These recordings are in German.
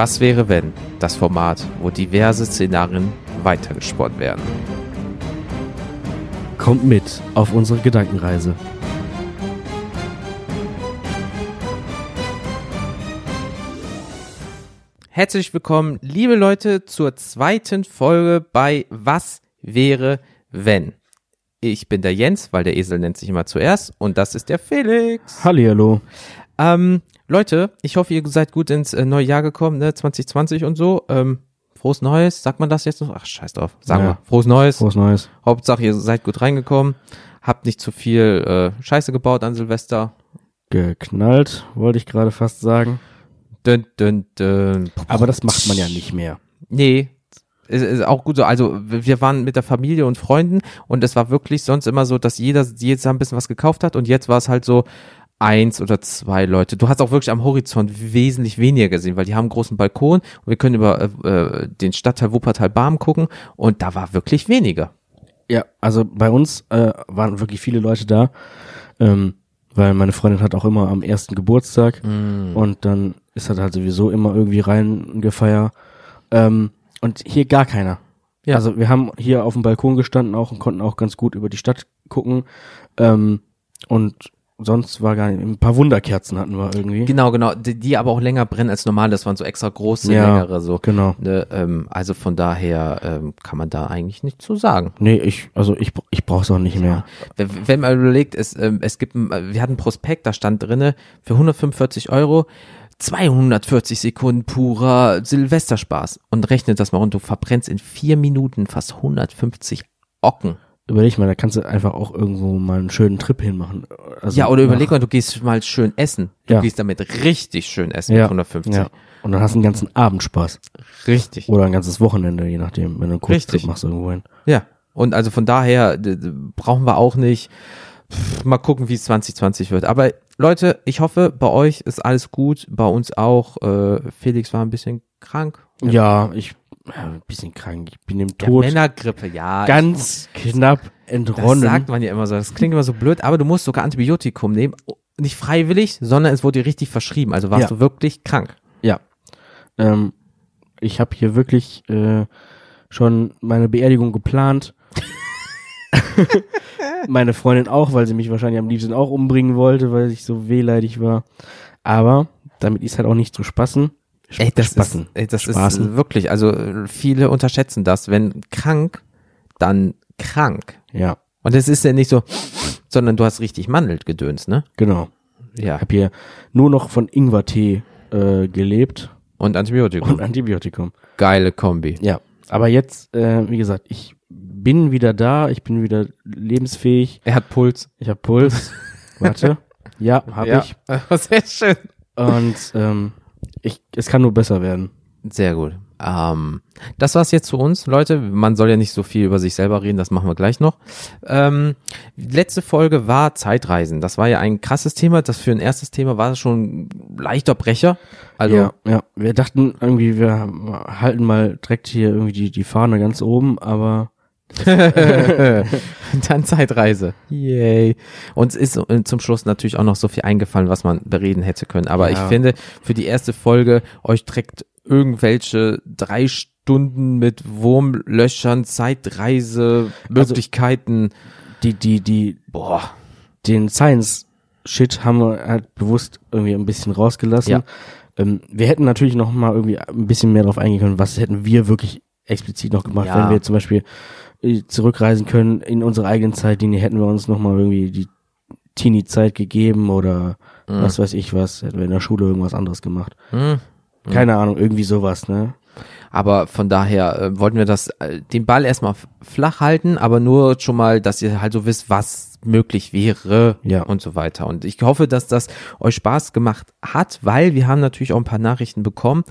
Was wäre wenn? Das Format, wo diverse Szenarien weitergesponnen werden. Kommt mit auf unsere Gedankenreise. Herzlich willkommen, liebe Leute, zur zweiten Folge bei Was wäre wenn? Ich bin der Jens, weil der Esel nennt sich immer zuerst und das ist der Felix. Hallihallo. Ähm, Leute, ich hoffe, ihr seid gut ins äh, neue Jahr gekommen, ne? 2020 und so. Ähm, frohes Neues, sagt man das jetzt noch? Ach, scheiß drauf. Sagen Ja. wir. Frohes Neues. Frohes Neues. Hauptsache, ihr seid gut reingekommen. Habt nicht zu viel äh, Scheiße gebaut an Silvester. Geknallt, wollte ich gerade fast sagen. Dün, dün, dün. Aber das macht man ja nicht mehr. Nee, ist, ist auch gut so. Also wir waren mit der Familie und Freunden und es war wirklich sonst immer so, dass jeder Jahr ein bisschen was gekauft hat und jetzt war es halt so eins oder zwei Leute. Du hast auch wirklich am Horizont wesentlich weniger gesehen, weil die haben einen großen Balkon und wir können über äh, äh, den Stadtteil Wuppertal-Barm gucken und da war wirklich weniger. Ja, also bei uns äh, waren wirklich viele Leute da, ähm, weil meine Freundin hat auch immer am ersten Geburtstag und dann ist halt halt sowieso immer irgendwie reingefeiert. Ähm, und hier gar keiner. Ja. Also wir haben hier auf dem Balkon gestanden auch und konnten auch ganz gut über die Stadt gucken. Ähm, und sonst war gar nicht, ein paar Wunderkerzen hatten wir irgendwie. Genau, genau, die, die aber auch länger brennen als normal. Das waren so extra große, Ja, längere so. Genau. Ne, ähm, also von daher ähm, kann man da eigentlich nicht zu sagen. Nee, ich, also ich, ich brauch's auch nicht mehr. Wenn, wenn man überlegt, es, ähm, es gibt, ein- wir hatten ein Prospekt, da stand drinne für 145 Euro 240 Sekunden purer Silvesterspaß und rechnet das mal und du verbrennst in vier Minuten fast 150 Ocken. Überleg mal, da kannst du einfach auch irgendwo mal einen schönen Trip hinmachen. Also ja, oder überleg mal, du gehst mal schön essen. Du Ja. gehst damit richtig schön essen ja, mit 150. Ja. Und dann hast du einen ganzen Abend Spaß. Richtig. Oder ein ganzes Wochenende, je nachdem, wenn du einen Kurztrip Richtig. machst irgendwo hin. Ja. Und also von daher brauchen wir auch nicht. Pff, Mal gucken, wie es 2020 wird. Aber Leute, ich hoffe, bei euch ist alles gut. Bei uns auch. Äh, Felix war ein bisschen krank. Ja, ich, ein bisschen krank. Ich bin dem Ja, Tod Männergrippe, ja. ganz knapp das entronnen. sagt man ja immer so. Das klingt immer so blöd, aber du musst sogar Antibiotikum nehmen. Nicht freiwillig, sondern es wurde dir richtig verschrieben. Also warst Ja. du wirklich krank. Ja. Ähm, ich habe hier wirklich äh, schon meine Beerdigung geplant. meine Freundin auch, weil sie mich wahrscheinlich am liebsten auch umbringen wollte, weil ich so wehleidig war. Aber damit ist halt auch nicht zu spaßen. Ey, das Spaßen. ist, ey, das Spaßen. ist wirklich, also äh, viele unterschätzen das. Wenn krank, dann krank. Ja, Und es ist ja nicht so, sondern du hast richtig Mandelgedöns, ne? genau. Ja. Ich habe hier nur noch von Ingwertee äh, gelebt Und Antibiotikum. und Antibiotikum. Geile Kombi. Ja, aber jetzt, äh, wie gesagt, ich bin wieder da, ich bin wieder lebensfähig, Er hat Puls. ich habe Puls. Warte. Ja, habe ich. Sehr schön. Und ähm, ich, es kann nur besser werden. Sehr gut. Ähm, das war's jetzt zu uns, Leute. Man soll ja nicht so viel über sich selber reden, das machen wir gleich noch. Ähm, letzte Folge war Zeitreisen. Das war ja ein krasses Thema. Das für ein erstes Thema war schon ein leichter Brecher. Also ja, ja. Wir dachten irgendwie, wir halten mal direkt hier irgendwie die, die Fahne ganz oben, aber dann Zeitreise. Yay. Uns ist äh, zum Schluss natürlich auch noch so viel eingefallen, was man bereden hätte können. Aber Ja. ich finde, für die erste Folge, euch trägt irgendwelche drei Stunden mit Wurmlöchern, Zeitreise, Möglichkeiten. die, die, die, boah. den Science-Shit haben wir halt bewusst irgendwie ein bisschen rausgelassen. Ja. Ähm, wir hätten natürlich noch mal irgendwie ein bisschen mehr drauf eingehen können, was hätten wir wirklich explizit noch gemacht, Ja. wenn wir zum Beispiel zurückreisen können in unsere eigenen Zeitlinie, hätten wir uns noch mal irgendwie die Teenie-Zeit gegeben oder Mhm. was weiß ich was, hätten wir in der Schule irgendwas anderes gemacht. Hm. Keine Ahnung, irgendwie sowas, ne? Aber von daher äh, wollten wir das, äh, den Ball erstmal flach halten, aber nur schon mal, dass ihr halt so wisst, was möglich wäre Ja. und so weiter. Und ich hoffe, dass das euch Spaß gemacht hat, weil wir haben natürlich auch ein paar Nachrichten bekommen.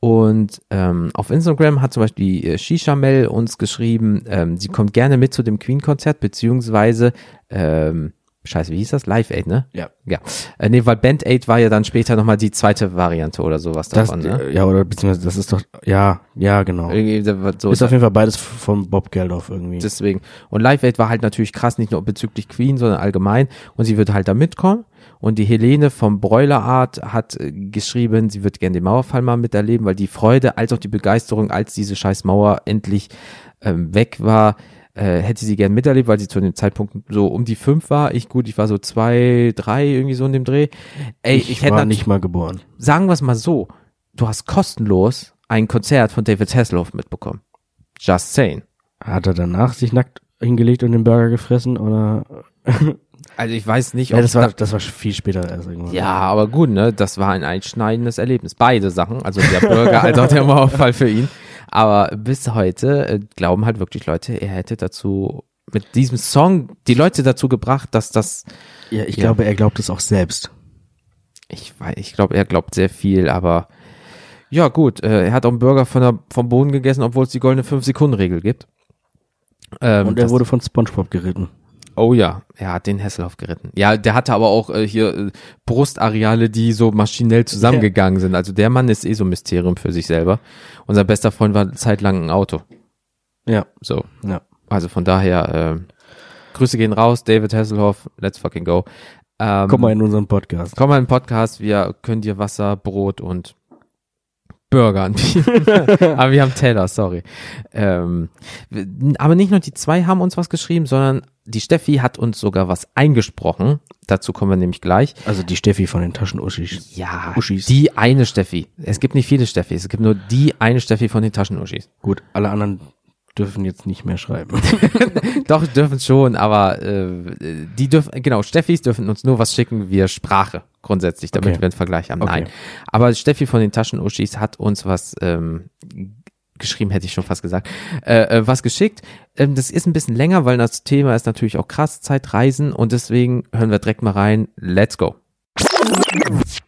Und ähm, auf Instagram hat zum Beispiel die äh, Shisha Mel uns geschrieben, ähm, sie kommt gerne mit zu dem Queen-Konzert, beziehungsweise ähm, Scheiße, wie hieß das? Live Aid, ne? Ja. Ja. Äh, nee, weil Band Aid war ja dann später nochmal die zweite Variante oder sowas Das, davon, ne? äh, Ja, oder beziehungsweise das ist doch, ja, ja, genau. Irgendwie so Ist auf jeden Fall beides von Bob Geldof irgendwie. Deswegen. Und Live Aid war halt natürlich krass, nicht nur bezüglich Queen, sondern allgemein. Und sie wird halt da mitkommen. Und die Helene vom Broilerart hat äh, geschrieben, sie wird gerne den Mauerfall mal miterleben, weil die Freude als auch die Begeisterung, als diese scheiß Mauer endlich ähm, weg war, äh, hätte sie gern miterlebt, weil sie zu dem Zeitpunkt so um die fünf war. Ich gut, ich war so zwei, drei irgendwie so in dem Dreh. Ey, ich, ich hätte war nicht mal geboren. sagen wir es mal so, du hast kostenlos ein Konzert von David Hasselhoff mitbekommen. Just saying. Hat er danach sich nackt hingelegt und den Burger gefressen oder? Also ich weiß nicht, Ja, ob das war, das war viel später irgendwann. Ja, aber gut, ne? Das war ein einschneidendes Erlebnis. Beide Sachen, also der Bürger als auch der Mauerfall für ihn. Aber bis heute äh, glauben halt wirklich Leute, er hätte dazu mit diesem Song die Leute dazu gebracht, dass das, ja ich Ja. glaube, er glaubt es auch selbst. ich weiß, ich glaube, er glaubt sehr viel, aber ja gut, äh, er hat auch einen Burger von der, vom Boden gegessen, obwohl es die goldene 5-Sekunden-Regel gibt. Ähm, Und er wurde von SpongeBob geritten. Oh ja, er hat den Hasselhoff geritten. Ja, der hatte aber auch äh, hier äh, Brustareale, die so maschinell zusammengegangen sind. Also der Mann ist eh so ein Mysterium für sich selber. Unser bester Freund war zeitlang ein Auto. Ja, So, ja. also von daher, äh, Grüße gehen raus, David Hasselhoff, let's fucking go. Ähm, Komm mal in unseren Podcast. komm mal in den Podcast, wir können dir Wasser, Brot und Burger anbieten. aber wir haben Teller, sorry. Ähm, aber nicht nur die zwei haben uns was geschrieben, sondern die Steffi hat uns sogar was eingesprochen. Dazu kommen wir nämlich gleich. Also die Steffi von den Taschenuschis. Ja, Uschis. die eine Steffi. Es gibt nicht viele Steffis, es gibt nur die eine Steffi von den Taschenuschis. Gut, alle anderen dürfen jetzt nicht mehr schreiben. Doch, dürfen schon, aber äh, die dürfen, genau, Steffis dürfen uns nur was schicken via Sprache, grundsätzlich, damit Okay. wir einen Vergleich haben. Okay. Nein. Aber Steffi von den Taschenuschis hat uns was ähm, geschrieben, hätte ich schon fast gesagt, äh, äh, was geschickt. Ähm, das ist ein bisschen länger, weil das Thema ist natürlich auch krass, Zeitreisen und deswegen hören wir direkt mal rein. Let's go.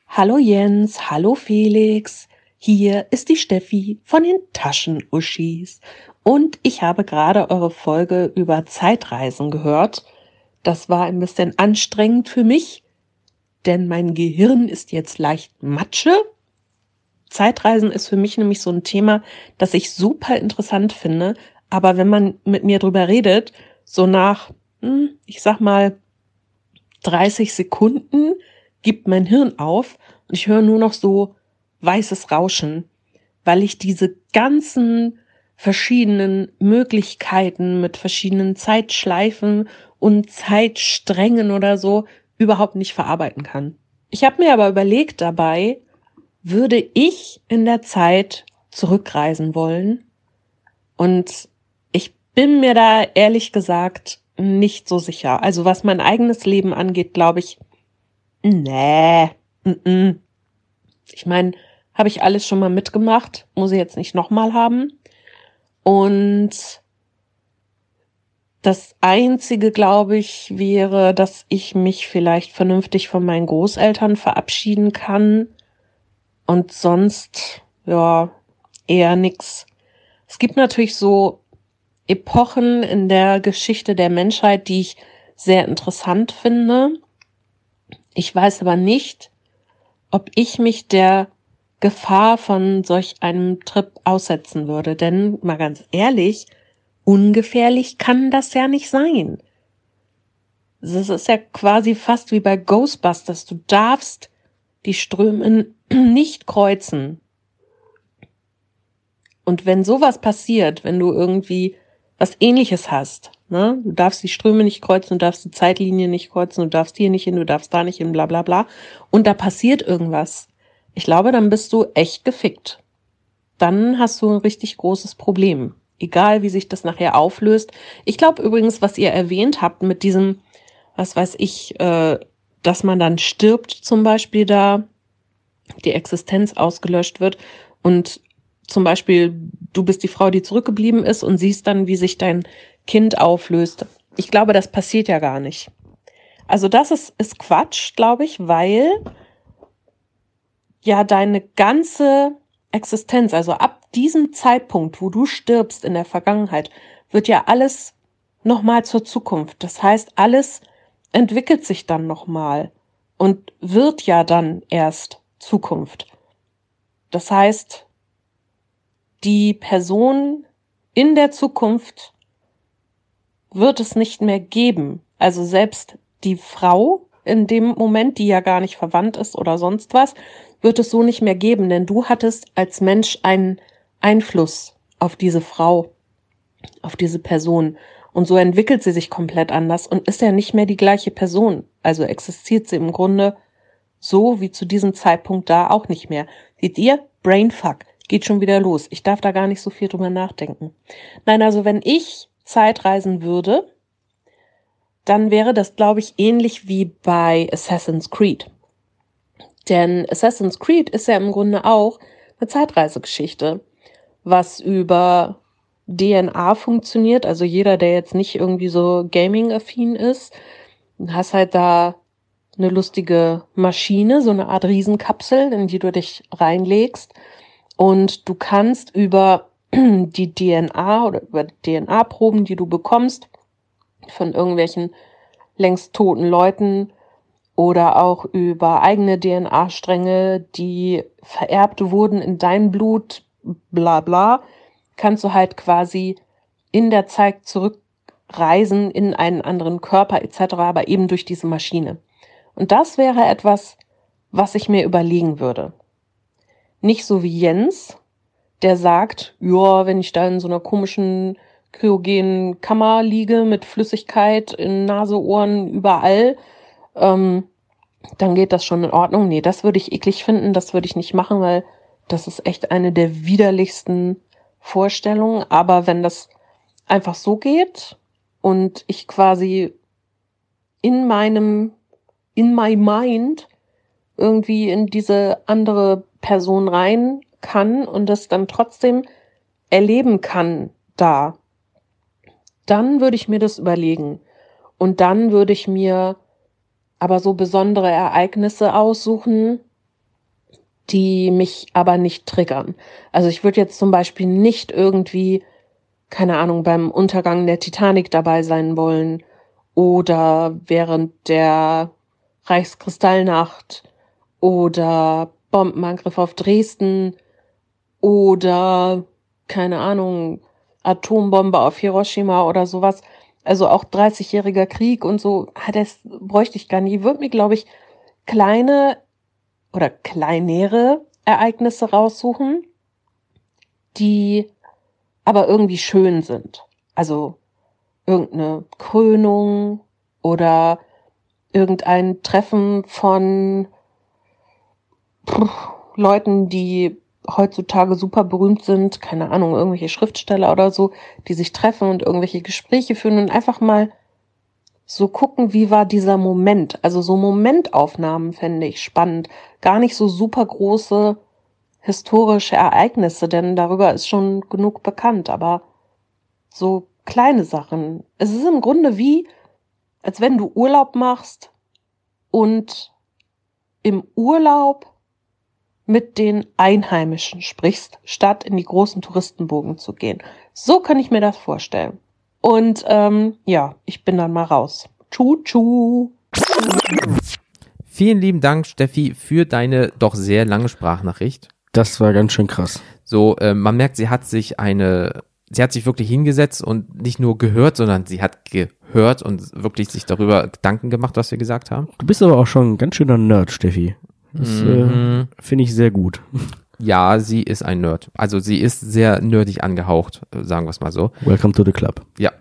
Hallo Jens, hallo Felix. Hier ist die Steffi von den Taschenuschis. Und ich habe gerade eure Folge über Zeitreisen gehört. Das war ein bisschen anstrengend für mich, denn mein Gehirn ist jetzt leicht Matsche. Zeitreisen ist für mich nämlich so ein Thema, das ich super interessant finde. Aber wenn man mit mir drüber redet, so nach, hm, ich sag mal, 30 Sekunden gibt mein Hirn auf und ich höre nur noch so weißes Rauschen, weil ich diese ganzen verschiedenen Möglichkeiten mit verschiedenen Zeitschleifen und Zeitsträngen oder so überhaupt nicht verarbeiten kann. Ich habe mir aber überlegt dabei, würde ich in der Zeit zurückreisen wollen? Und ich bin mir da ehrlich gesagt nicht so sicher. Also was mein eigenes Leben angeht, glaube ich, Nee. Mm-mm. Ich meine, habe ich alles schon mal mitgemacht, muss ich jetzt nicht nochmal haben. Und das Einzige, glaube ich, wäre, dass ich mich vielleicht vernünftig von meinen Großeltern verabschieden kann. Und sonst, ja, eher nix. Es gibt natürlich so Epochen in der Geschichte der Menschheit, die ich sehr interessant finde. Ich weiß aber nicht, ob ich mich der Gefahr von solch einem Trip aussetzen würde. Denn mal ganz ehrlich, ungefährlich kann das ja nicht sein. Es ist ja quasi fast wie bei Ghostbusters. Du darfst die Ströme nicht kreuzen. Und wenn sowas passiert, wenn du irgendwie was ähnliches hast, ne? du darfst die Ströme nicht kreuzen, du darfst die Zeitlinie nicht kreuzen, du darfst hier nicht hin, du darfst da nicht hin, bla bla bla, und da passiert irgendwas, ich glaube, dann bist du echt gefickt. Dann hast du ein richtig großes Problem. Egal, wie sich das nachher auflöst. Ich glaube übrigens, was ihr erwähnt habt mit diesem, was weiß ich, äh, dass man dann stirbt zum Beispiel da, die Existenz ausgelöscht wird und zum Beispiel du bist die Frau, die zurückgeblieben ist und siehst dann, wie sich dein Kind auflöst. Ich glaube, das passiert ja gar nicht. Also das ist, ist Quatsch, glaube ich, weil ja deine ganze Existenz, also ab diesem Zeitpunkt, wo du stirbst in der Vergangenheit, wird ja alles nochmal zur Zukunft. Das heißt, alles entwickelt sich dann nochmal und wird ja dann erst Zukunft. Das heißt, die Person in der Zukunft wird es nicht mehr geben. Also selbst die Frau, in dem Moment, die ja gar nicht verwandt ist oder sonst was, wird es so nicht mehr geben, denn du hattest als Mensch einen Einfluss auf diese Frau, auf diese Person. Und so entwickelt sie sich komplett anders und ist ja nicht mehr die gleiche Person. Also existiert sie im Grunde so wie zu diesem Zeitpunkt da auch nicht mehr. Seht ihr? Brainfuck. Geht schon wieder los. Ich darf da gar nicht so viel drüber nachdenken. Nein, also wenn ich Zeitreisen würde, dann wäre das, glaube ich, ähnlich wie bei Assassin's Creed. Denn Assassin's Creed ist ja im Grunde auch eine Zeitreisegeschichte, was über DNA funktioniert. Also jeder, der jetzt nicht irgendwie so gaming-affin ist, hast halt da eine lustige Maschine, so eine Art Riesenkapsel, in die du dich reinlegst. Und du kannst über die DNA oder über DNA-Proben, die du bekommst, von irgendwelchen längst toten Leuten oder auch über eigene DNA-Stränge, die vererbt wurden in dein Blut, bla bla, kannst du halt quasi in der Zeit zurückreisen in einen anderen Körper etc., aber eben durch diese Maschine. Und das wäre etwas, was ich mir überlegen würde. Nicht so wie Jens, der sagt, ja, wenn ich da in so einer komischen kryogenen Kammer liege mit Flüssigkeit in Nase, Ohren, überall, ähm, dann geht das schon in Ordnung. Nee, das würde ich eklig finden, das würde ich nicht machen, weil das ist echt eine der widerlichsten Vorstellungen. Aber wenn das einfach so geht und ich quasi in meinem, in my mind irgendwie in diese andere Person rein kann und das dann trotzdem erleben kann da, dann würde ich mir das überlegen. Und dann würde ich mir aber so besondere Ereignisse aussuchen, die mich aber nicht triggern. Also ich würde jetzt zum Beispiel nicht irgendwie, keine Ahnung, beim Untergang der Titanic dabei sein wollen oder während der Reichskristallnacht oder Bombenangriff auf Dresden oder keine Ahnung, Atombombe auf Hiroshima oder sowas. Also auch 30-jähriger Krieg und so, ah, das bräuchte ich gar. Ich würde mir, glaube ich, kleine oder kleinere Ereignisse raussuchen, die aber irgendwie schön sind. Also irgendeine Krönung oder irgendein Treffen von Leuten, die heutzutage super berühmt sind, keine Ahnung, irgendwelche Schriftsteller oder so, die sich treffen und irgendwelche Gespräche führen und einfach mal so gucken, wie war dieser Moment. Also so Momentaufnahmen fände ich spannend. Gar nicht so super große historische Ereignisse, denn darüber ist schon genug bekannt, aber so kleine Sachen. Es ist im Grunde wie, als wenn du Urlaub machst und im Urlaub mit den Einheimischen sprichst, statt in die großen Touristenbogen zu gehen. So kann ich mir das vorstellen. Und ähm, ja, ich bin dann mal raus. Tschu, tschu. Vielen lieben Dank, Steffi, für deine doch sehr lange Sprachnachricht. Das war ganz schön krass. So, äh, man merkt, sie hat sich eine, sie hat sich wirklich hingesetzt und nicht nur gehört, sondern sie hat gehört und wirklich sich darüber Gedanken gemacht, was wir gesagt haben. Du bist aber auch schon ein ganz schöner Nerd, Steffi. Das Mhm. äh, finde ich sehr gut. Ja, sie ist ein Nerd. Also sie ist sehr nerdig angehaucht, äh, sagen wir es mal so. Welcome to the club. Ja.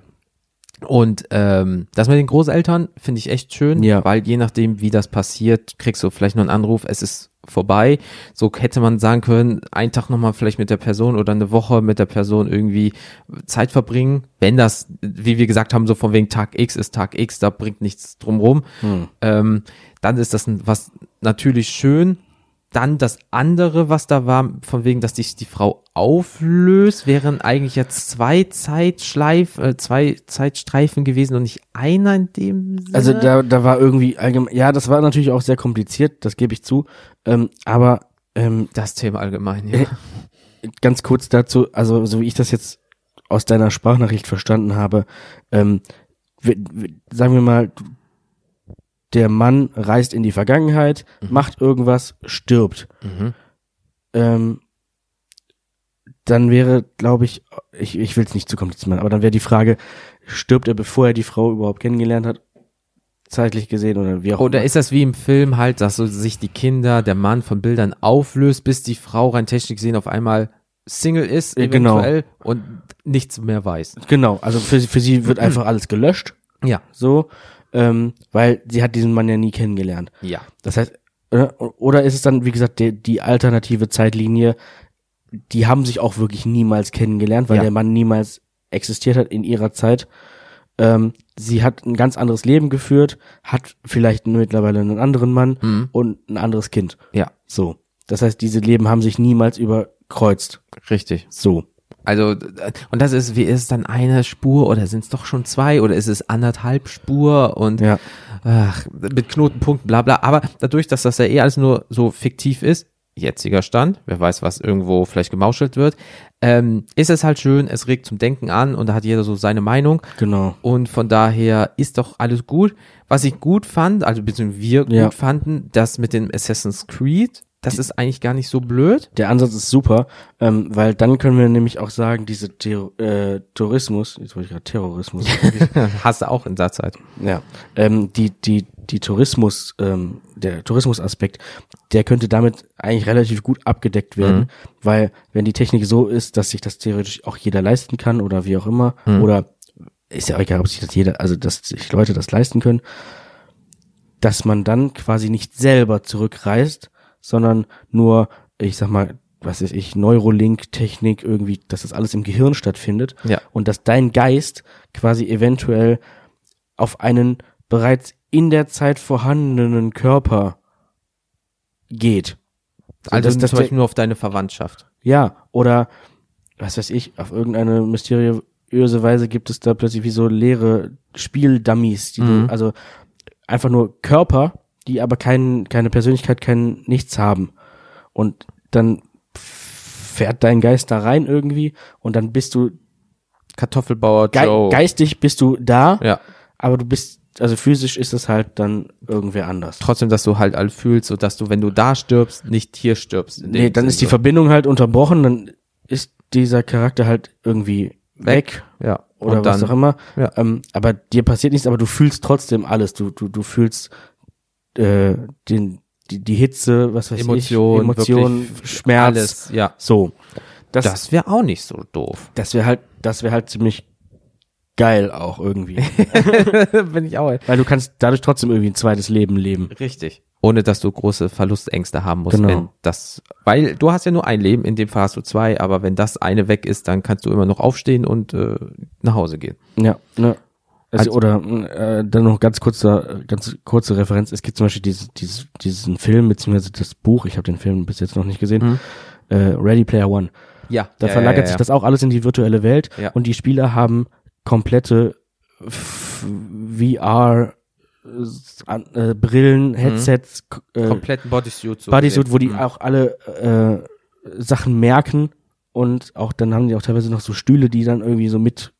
Und ähm, das mit den Großeltern finde ich echt schön, Ja. weil je nachdem, wie das passiert, kriegst du vielleicht noch einen Anruf, es ist vorbei. So hätte man sagen können, einen Tag nochmal vielleicht mit der Person oder eine Woche mit der Person irgendwie Zeit verbringen. Wenn das, wie wir gesagt haben, so von wegen Tag X ist Tag X, da bringt nichts drumrum. Ähm, dann ist das was natürlich schön. Dann das andere, was da war, von wegen, dass sich die Frau auflöst, wären eigentlich jetzt zwei Zeitschleif, äh, zwei Zeitstreifen gewesen und nicht einer in dem Sinne. Also da, da war irgendwie allgemein, ja, das war natürlich auch sehr kompliziert, das gebe ich zu. Ähm, aber ähm, das Thema allgemein, ja. Äh, ganz kurz dazu, also so wie ich das jetzt aus deiner Sprachnachricht verstanden habe, ähm, sagen wir mal, der Mann reist in die Vergangenheit, macht irgendwas, stirbt. Mhm. Ähm, dann wäre, glaube ich, ich, ich will es nicht zu kompliziert machen, aber dann wäre die Frage, stirbt er, bevor er die Frau überhaupt kennengelernt hat? zeitlich gesehen oder wie auch Oder immer. ist das wie im Film halt, dass so sich die Kinder, der Mann von Bildern auflöst, bis die Frau rein technisch gesehen auf einmal Single ist, Ja, genau. eventuell, und nichts mehr weiß. Genau, also für, für sie wird einfach alles gelöscht, Ja. so, ähm, weil sie hat diesen Mann ja nie kennengelernt. Ja. Das heißt, oder ist es dann, wie gesagt, die, die alternative Zeitlinie, die haben sich auch wirklich niemals kennengelernt, weil Ja. der Mann niemals existiert hat in ihrer Zeit. Ähm, sie hat ein ganz anderes Leben geführt, hat vielleicht mittlerweile einen anderen Mann Mhm. und ein anderes Kind. Ja, So. Das heißt, diese Leben haben sich niemals überkreuzt. richtig. So. Also, und das ist, wie ist es dann eine Spur oder sind es doch schon zwei oder ist es anderthalb Spur und Ja. ach, mit Knotenpunkten, bla bla. Aber dadurch, dass das ja eh alles nur so fiktiv ist, jetziger Stand, wer weiß, was irgendwo vielleicht gemauschelt wird, ähm, ist es halt schön, es regt zum Denken an und da hat jeder so seine Meinung. Genau. Und von daher ist doch alles gut. Was ich gut fand, also beziehungsweise wir Ja. gut fanden, das mit dem Assassin's Creed, das ist eigentlich gar nicht so blöd. Der Ansatz ist super, ähm, weil dann können wir nämlich auch sagen, diese Terror äh, Tourismus, jetzt wollte ich gerade Terrorismus, Hast du auch in der Zeit. ja, ähm, die die die Tourismus, ähm, der Tourismusaspekt, der könnte damit eigentlich relativ gut abgedeckt werden, weil wenn die Technik so ist, dass sich das theoretisch auch jeder leisten kann oder wie auch immer, oder ist ja auch egal, ob sich das jeder, also dass sich Leute das leisten können, dass man dann quasi nicht selber zurückreist, sondern nur, ich sag mal, was weiß ich, Neurolink-Technik irgendwie, dass das alles im Gehirn stattfindet Ja. und dass dein Geist quasi eventuell auf einen bereits in der Zeit vorhandenen Körper geht. So, Also dass- dass zum der- Beispiel nur auf deine Verwandtschaft. ja, oder was weiß ich, auf irgendeine mysteriöse Weise gibt es da plötzlich wie so leere Spieldummies, die Mhm. du, also einfach nur Körper, die aber kein, keine Persönlichkeit, kein nichts haben. Und dann fährt dein Geist da rein irgendwie und dann bist du Kartoffelbauer ge Joe. geistig bist du da, Ja. aber du bist, also physisch ist es halt dann irgendwer anders. Trotzdem, dass du halt all fühlst, so dass du, wenn du da stirbst, nicht hier stirbst. Nee, dann Sinn ist die so. Verbindung halt unterbrochen, dann ist dieser Charakter halt irgendwie weg, Ja. oder Und was dann, auch immer. ja. Ähm, aber dir passiert nichts, aber du fühlst trotzdem alles. Du, du, du fühlst äh, den, die, die Hitze, was weiß Emotion, ich, Emotion, wirklich Schmerz. Alles, ja. So. Das, das, Das wäre auch nicht so doof. wäre halt, das wäre halt ziemlich geil auch irgendwie. Bin ich auch. Weil du kannst dadurch trotzdem irgendwie ein zweites Leben leben. Richtig. Ohne dass du große Verlustängste haben musst. Genau. Wenn das, weil du hast ja nur ein Leben, in dem Fall hast du zwei, aber wenn das eine weg ist, dann kannst du immer noch aufstehen und äh, nach Hause gehen. Ja, ne. Also, oder äh, dann noch ganz kurzer, ganz kurze Referenz. Es gibt zum Beispiel dieses, dieses, diesen Film beziehungsweise das Buch. Ich habe den Film bis jetzt noch nicht gesehen. Äh, Ready Player One. Ja. Da ja, verlagert ja, ja, sich das auch alles in die virtuelle Welt Ja. und die Spieler haben komplette VR äh, Brillen, Headsets, k- äh, kompletten Bodysuit. So Bodysuit, gesehen. wo die Mhm. auch alle äh, Sachen merken und auch dann haben die auch teilweise noch so Stühle, die dann irgendwie so mit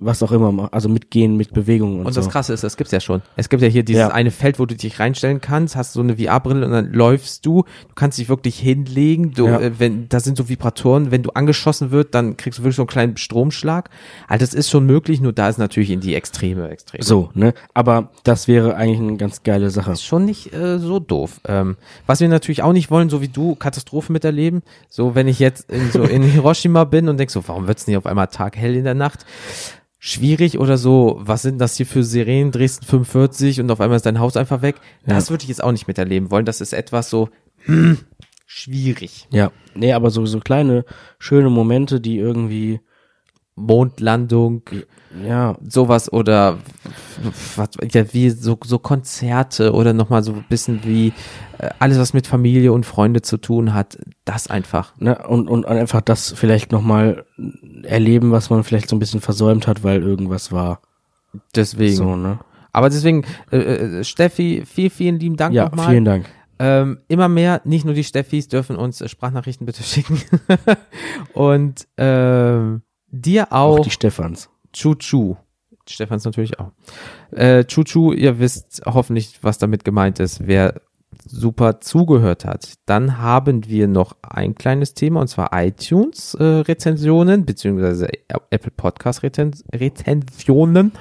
was auch immer, also mitgehen, mit Bewegungen und, Und so. das Krasse ist, das gibt's ja schon. Es gibt ja hier dieses Ja. eine Feld, wo du dich reinstellen kannst, hast so eine VR-Brille und dann läufst du. Du kannst dich wirklich hinlegen. Du, Ja. äh, wenn, da sind so Vibratoren. Wenn du angeschossen wird, dann kriegst du wirklich so einen kleinen Stromschlag. Also das ist schon möglich, nur da ist natürlich in die Extreme extrem. So, ne? Aber das wäre eigentlich eine ganz geile Sache. Ist schon nicht äh, so doof. Ähm, was wir natürlich auch nicht wollen, so wie du, Katastrophen miterleben. So, wenn ich jetzt in, so in Hiroshima bin und denk so, warum wird's nicht auf einmal taghell in der Nacht? Schwierig oder so, was sind das hier für Sirenen, Dresden 45 und auf einmal ist dein Haus einfach weg. Das würde ich jetzt auch nicht miterleben wollen. Das ist etwas so hm, schwierig. Ja. Nee, aber so, so kleine, schöne Momente, die irgendwie, Mondlandung, ja, sowas oder was, ja, wie so, so Konzerte oder nochmal so ein bisschen wie alles, was mit Familie und Freunde zu tun hat, das einfach. ne, und, und einfach das vielleicht nochmal erleben, was man vielleicht so ein bisschen versäumt hat, weil irgendwas war. Deswegen. So, ne? Aber deswegen, äh, äh, Steffi, vielen, vielen lieben Dank Ja, nochmal. vielen Dank. Ähm, immer mehr, nicht nur die Steffis dürfen uns äh, Sprachnachrichten bitte schicken. und ähm, dir Auch auch, die Stefans. Chuchu. Stefans natürlich auch. Äh, Chuchu, ihr wisst hoffentlich, was damit gemeint ist, wer super zugehört hat. Dann haben wir noch ein kleines Thema und zwar iTunes äh, Rezensionen beziehungsweise Apple Podcast Reten Rezensionen.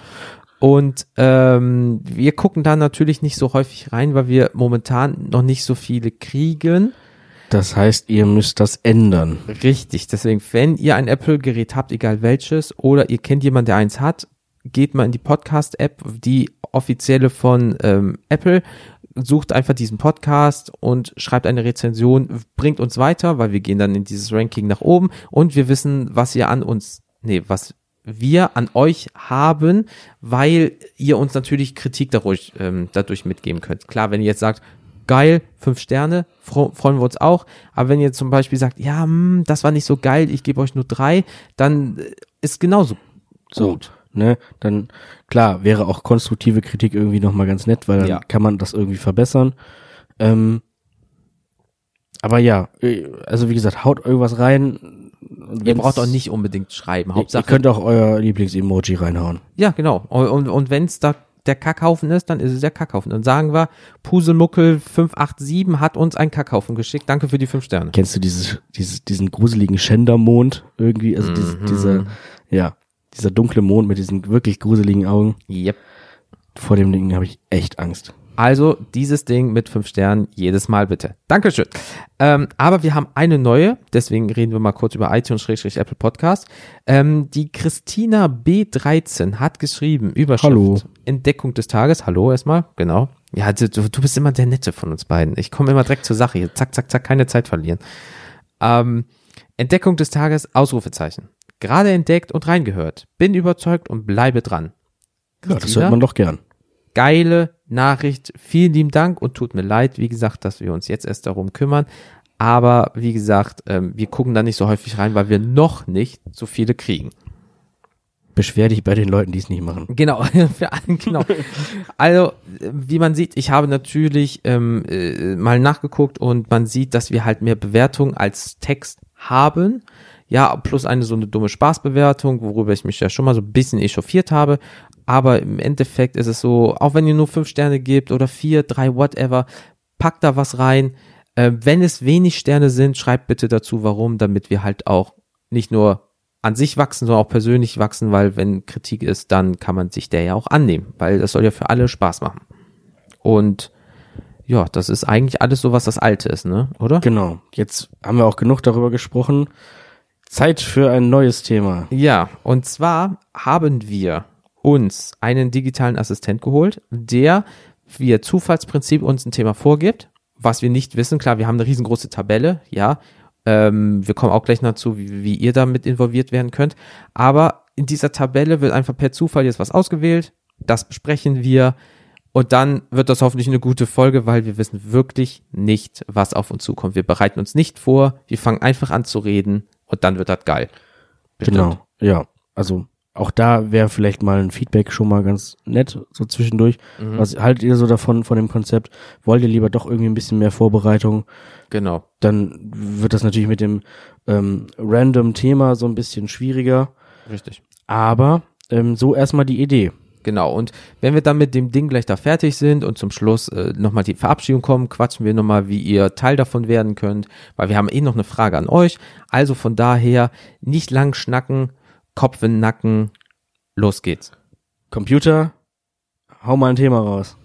Und ähm, wir gucken da natürlich nicht so häufig rein, weil wir momentan noch nicht so viele kriegen. Das heißt, ihr müsst das ändern. Richtig, deswegen, wenn ihr ein Apple-Gerät habt, egal welches, oder ihr kennt jemanden, der eins hat, geht mal in die Podcast-App, die offizielle von ähm, Apple, sucht einfach diesen Podcast und schreibt eine Rezension, bringt uns weiter, weil wir gehen dann in dieses Ranking nach oben und wir wissen, was ihr an uns, nee, was wir an euch haben, weil ihr uns natürlich Kritik dadurch, ähm, dadurch mitgeben könnt. Klar, wenn ihr jetzt sagt, geil, fünf Sterne, freuen wir uns auch. Aber wenn ihr zum Beispiel sagt, ja, hm, das war nicht so geil, ich gebe euch nur drei, dann äh, ist genauso So, gut. Ne, dann klar wäre auch konstruktive Kritik irgendwie noch mal ganz nett, weil dann Ja. kann man das irgendwie verbessern. Ähm, aber ja, äh, also wie gesagt, haut irgendwas rein. Ihr braucht auch nicht unbedingt schreiben. Ihr, ihr Hauptsache, könnt auch euer Lieblings-Emoji reinhauen. ja, genau. Und, und, wenn es da der Kackhaufen ist, dann ist es der Kackhaufen. Dann sagen wir, Puselmuckel 587 hat uns einen Kackhaufen geschickt. Danke für die fünf Sterne. Kennst du dieses, dieses, diesen gruseligen Schändermond irgendwie? Also Mhm. dieser, ja, dieser dunkle Mond mit diesen wirklich gruseligen Augen. Yep. Vor dem Ding habe ich echt Angst. Also dieses Ding mit fünf Sternen jedes Mal bitte. Dankeschön. Ähm, aber wir haben eine neue, deswegen reden wir mal kurz über iTunes-Apple Podcast. Ähm, die Christina B13 hat geschrieben, Überschrift, Hallo. Entdeckung des Tages. Hallo erstmal, genau. Ja, du, du bist immer der Nette von uns beiden. Ich komme immer direkt zur Sache hier. Zack, zack, zack, keine Zeit verlieren. Ähm, Entdeckung des Tages, Ausrufezeichen. Gerade entdeckt und reingehört. Bin überzeugt und bleibe dran. Ja, das hört man doch gern. geile Nachricht. Vielen lieben Dank und tut mir leid, wie gesagt, dass wir uns jetzt erst darum kümmern. Aber wie gesagt, ähm, wir gucken da nicht so häufig rein, weil wir noch nicht so viele kriegen. Beschwer dich bei den Leuten, die es nicht machen. Genau, für alle, genau. Also, wie man sieht, ich habe natürlich ähm, äh, mal nachgeguckt und man sieht, dass wir halt mehr Bewertungen als Text haben. Ja, plus eine so eine dumme Spaßbewertung, worüber ich mich ja schon mal so ein bisschen echauffiert habe. Aber im Endeffekt ist es so, auch wenn ihr nur fünf Sterne gebt oder vier, drei, whatever, packt da was rein. Äh, wenn es wenig Sterne sind, schreibt bitte dazu, warum, damit wir halt auch nicht nur an sich wachsen, sondern auch persönlich wachsen, weil wenn Kritik ist, dann kann man sich der ja auch annehmen, weil das soll ja für alle Spaß machen. Und ja, das ist eigentlich alles so, was das Alte ist, ne? Oder? Genau. Jetzt haben wir auch genug darüber gesprochen. Zeit für ein neues Thema. Ja, und zwar haben wir uns einen digitalen Assistent geholt, der via Zufallsprinzip uns ein Thema vorgibt, was wir nicht wissen. Klar, wir haben eine riesengroße Tabelle, ja. Ähm, wir kommen auch gleich dazu, wie, wie ihr damit involviert werden könnt. Aber in dieser Tabelle wird einfach per Zufall jetzt was ausgewählt. Das besprechen wir. Und dann wird das hoffentlich eine gute Folge, weil wir wissen wirklich nicht, was auf uns zukommt. Wir bereiten uns nicht vor. Wir fangen einfach an zu reden und dann wird das geil. Bestimmt. Genau. Ja. Also auch da wäre vielleicht mal ein Feedback schon mal ganz nett, so zwischendurch. Mhm. Was haltet ihr so davon, von dem Konzept? Wollt ihr lieber doch irgendwie ein bisschen mehr Vorbereitung? Genau. Dann wird das natürlich mit dem ähm, random Thema so ein bisschen schwieriger. Richtig. Aber ähm, so erstmal die Idee. Genau. Und wenn wir dann mit dem Ding gleich da fertig sind und zum Schluss äh, nochmal die Verabschiedung kommen, quatschen wir nochmal, wie ihr Teil davon werden könnt, weil wir haben eh noch eine Frage an euch. Also von daher nicht lang schnacken, Kopf in den Nacken, los geht's. Computer, hau mal ein Thema raus.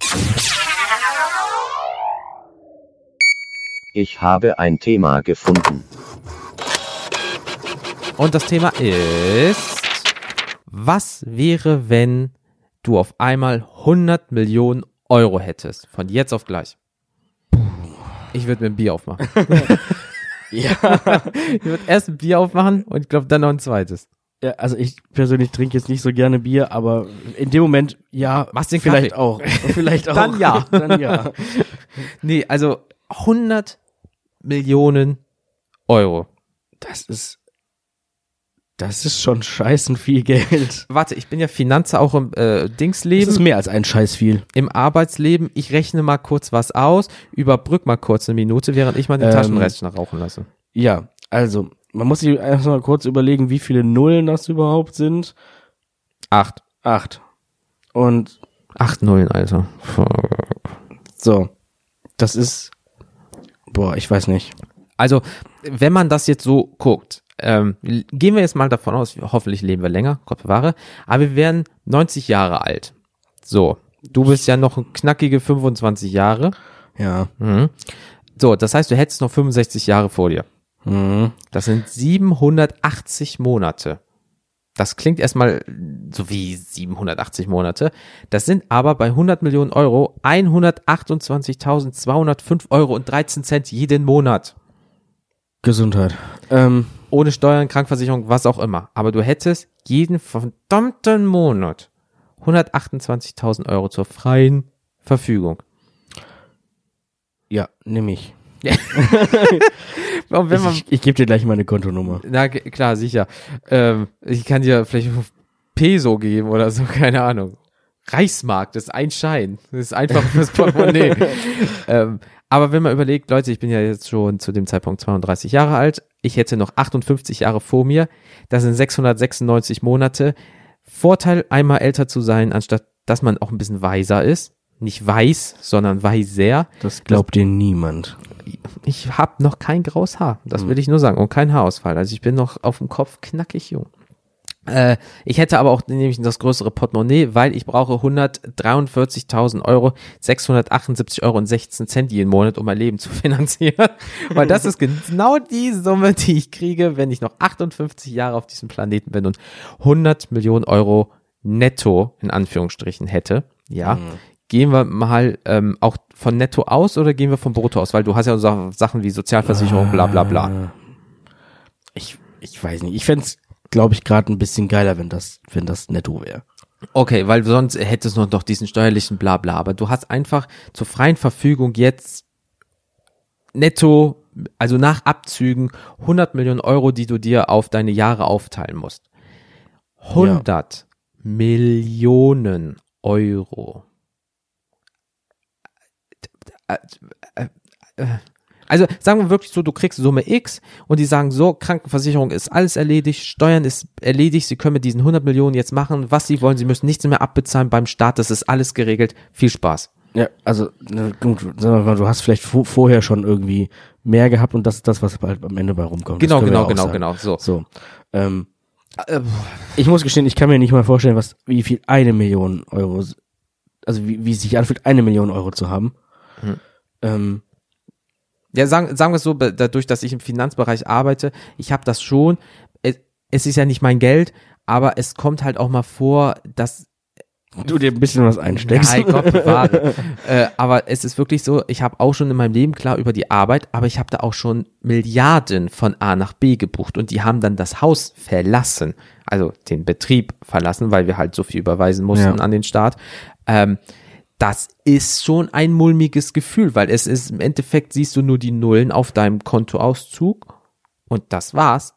Ich habe ein Thema gefunden. Und das Thema ist, was wäre, wenn du auf einmal 100 Millionen Euro hättest? Von jetzt auf gleich. Ich würde mir ein Bier aufmachen. Ja. Ich würde erst ein Bier aufmachen und ich glaube dann noch ein zweites. ja. Also ich persönlich trinke jetzt nicht so gerne Bier, aber in dem Moment, ja, Machst den vielleicht Kaffee. auch. Vielleicht auch. Dann ja. Dann ja. Nee, also 100 Millionen Euro. Das ist, das ist schon scheißen viel Geld. Warte, ich bin ja Finanzer auch im äh, Das ist Dingsleben, mehr als ein Scheiß viel. im Arbeitsleben. Ich rechne mal kurz was aus, überbrück mal kurz eine Minute, während ich mal den Ähm, Taschenrechner rauchen lasse. Ja, also, man muss sich erstmal kurz überlegen, wie viele Nullen das überhaupt sind. Acht. Acht. Und Acht Nullen, Alter. so, das ist, boah, ich weiß nicht. Also, wenn man das jetzt so guckt, ähm, gehen wir jetzt mal davon aus, hoffentlich leben wir länger, Gott bewahre, aber wir werden 90 Jahre alt. So, du bist ja noch knackige 25 Jahre. Ja. Mhm. So, das heißt, du hättest noch 65 Jahre vor dir. Mhm. Das sind 780 Monate. Das klingt erstmal so wie 780 Monate. Das sind aber bei 100 Millionen Euro 128.205 Euro und 13 Cent jeden Monat. Gesundheit. Ähm, Ohne Steuern, Krankversicherung, was auch immer. Aber du hättest jeden verdammten Monat 128.000 Euro zur freien Verfügung. ja, nimm ich. Man, ich ich gebe dir gleich meine Kontonummer. na klar, sicher. Ähm, ich kann dir vielleicht Peso geben oder so, keine Ahnung. Reichsmark, das ist ein Schein. Das ist einfach fürs Portemonnaie. ähm, aber wenn man überlegt, Leute, ich bin ja jetzt schon zu dem Zeitpunkt 32 Jahre alt, ich hätte noch 58 Jahre vor mir, das sind 696 Monate. Vorteil, einmal älter zu sein, anstatt dass man auch ein bisschen weiser ist. Nicht weiß, sondern weiser. Das glaubt dir niemand. Ich habe noch kein graues Haar, das will ich nur sagen, und kein Haarausfall. Also ich bin noch auf dem Kopf knackig jung. Äh, ich hätte aber auch nämlich das größere Portemonnaie, weil ich brauche 143.000 Euro, 678 Euro und 16 Cent jeden Monat, um mein Leben zu finanzieren. weil das ist genau die Summe, die ich kriege, wenn ich noch 58 Jahre auf diesem Planeten bin und 100 Millionen Euro netto in Anführungsstrichen hätte. Ja. Gehen wir mal ähm, auch von netto aus oder gehen wir vom brutto aus? Weil du hast ja so Sachen wie Sozialversicherung, bla bla bla. Ich, ich weiß nicht. Ich fänd's, glaube ich, gerade ein bisschen geiler, wenn das, wenn das netto wäre. Okay, weil sonst hättest du noch diesen steuerlichen Blabla. Aber du hast einfach zur freien Verfügung jetzt netto, also nach Abzügen, 100 Millionen Euro, die du dir auf deine Jahre aufteilen musst. 100 Millionen Euro. Also sagen wir wirklich so, du kriegst Summe X und die sagen so, Krankenversicherung ist alles erledigt, Steuern ist erledigt, sie können mit diesen 100 Millionen jetzt machen, was sie wollen, sie müssen nichts mehr abbezahlen beim Staat, das ist alles geregelt, viel Spaß. Ja, also ne, du hast vielleicht vo vorher schon irgendwie mehr gehabt und das ist das, was halt am Ende bei rumkommt. Genau, genau, genau, sagen. genau, so. So. Ähm, Äh, ich muss gestehen, ich kann mir nicht mal vorstellen, was, wie viel eine Million Euro, also wie, wie es sich anfühlt, eine Million Euro zu haben. Hm. Ähm, Ja, sagen, sagen wir es so, dadurch, dass ich im Finanzbereich arbeite, ich habe das schon, es, es ist ja nicht mein Geld, aber es kommt halt auch mal vor, dass du dir ein bisschen was einsteckst. Nein, Gott bewahre. äh, aber es ist wirklich so, ich habe auch schon in meinem Leben klar über die Arbeit, aber ich habe da auch schon Milliarden von A nach B gebucht und die haben dann das Haus verlassen, also den Betrieb verlassen, weil wir halt so viel überweisen mussten Ja. an den Staat. Ähm, das ist schon ein mulmiges Gefühl, weil es ist im Endeffekt siehst du nur die Nullen auf deinem Kontoauszug und das war's.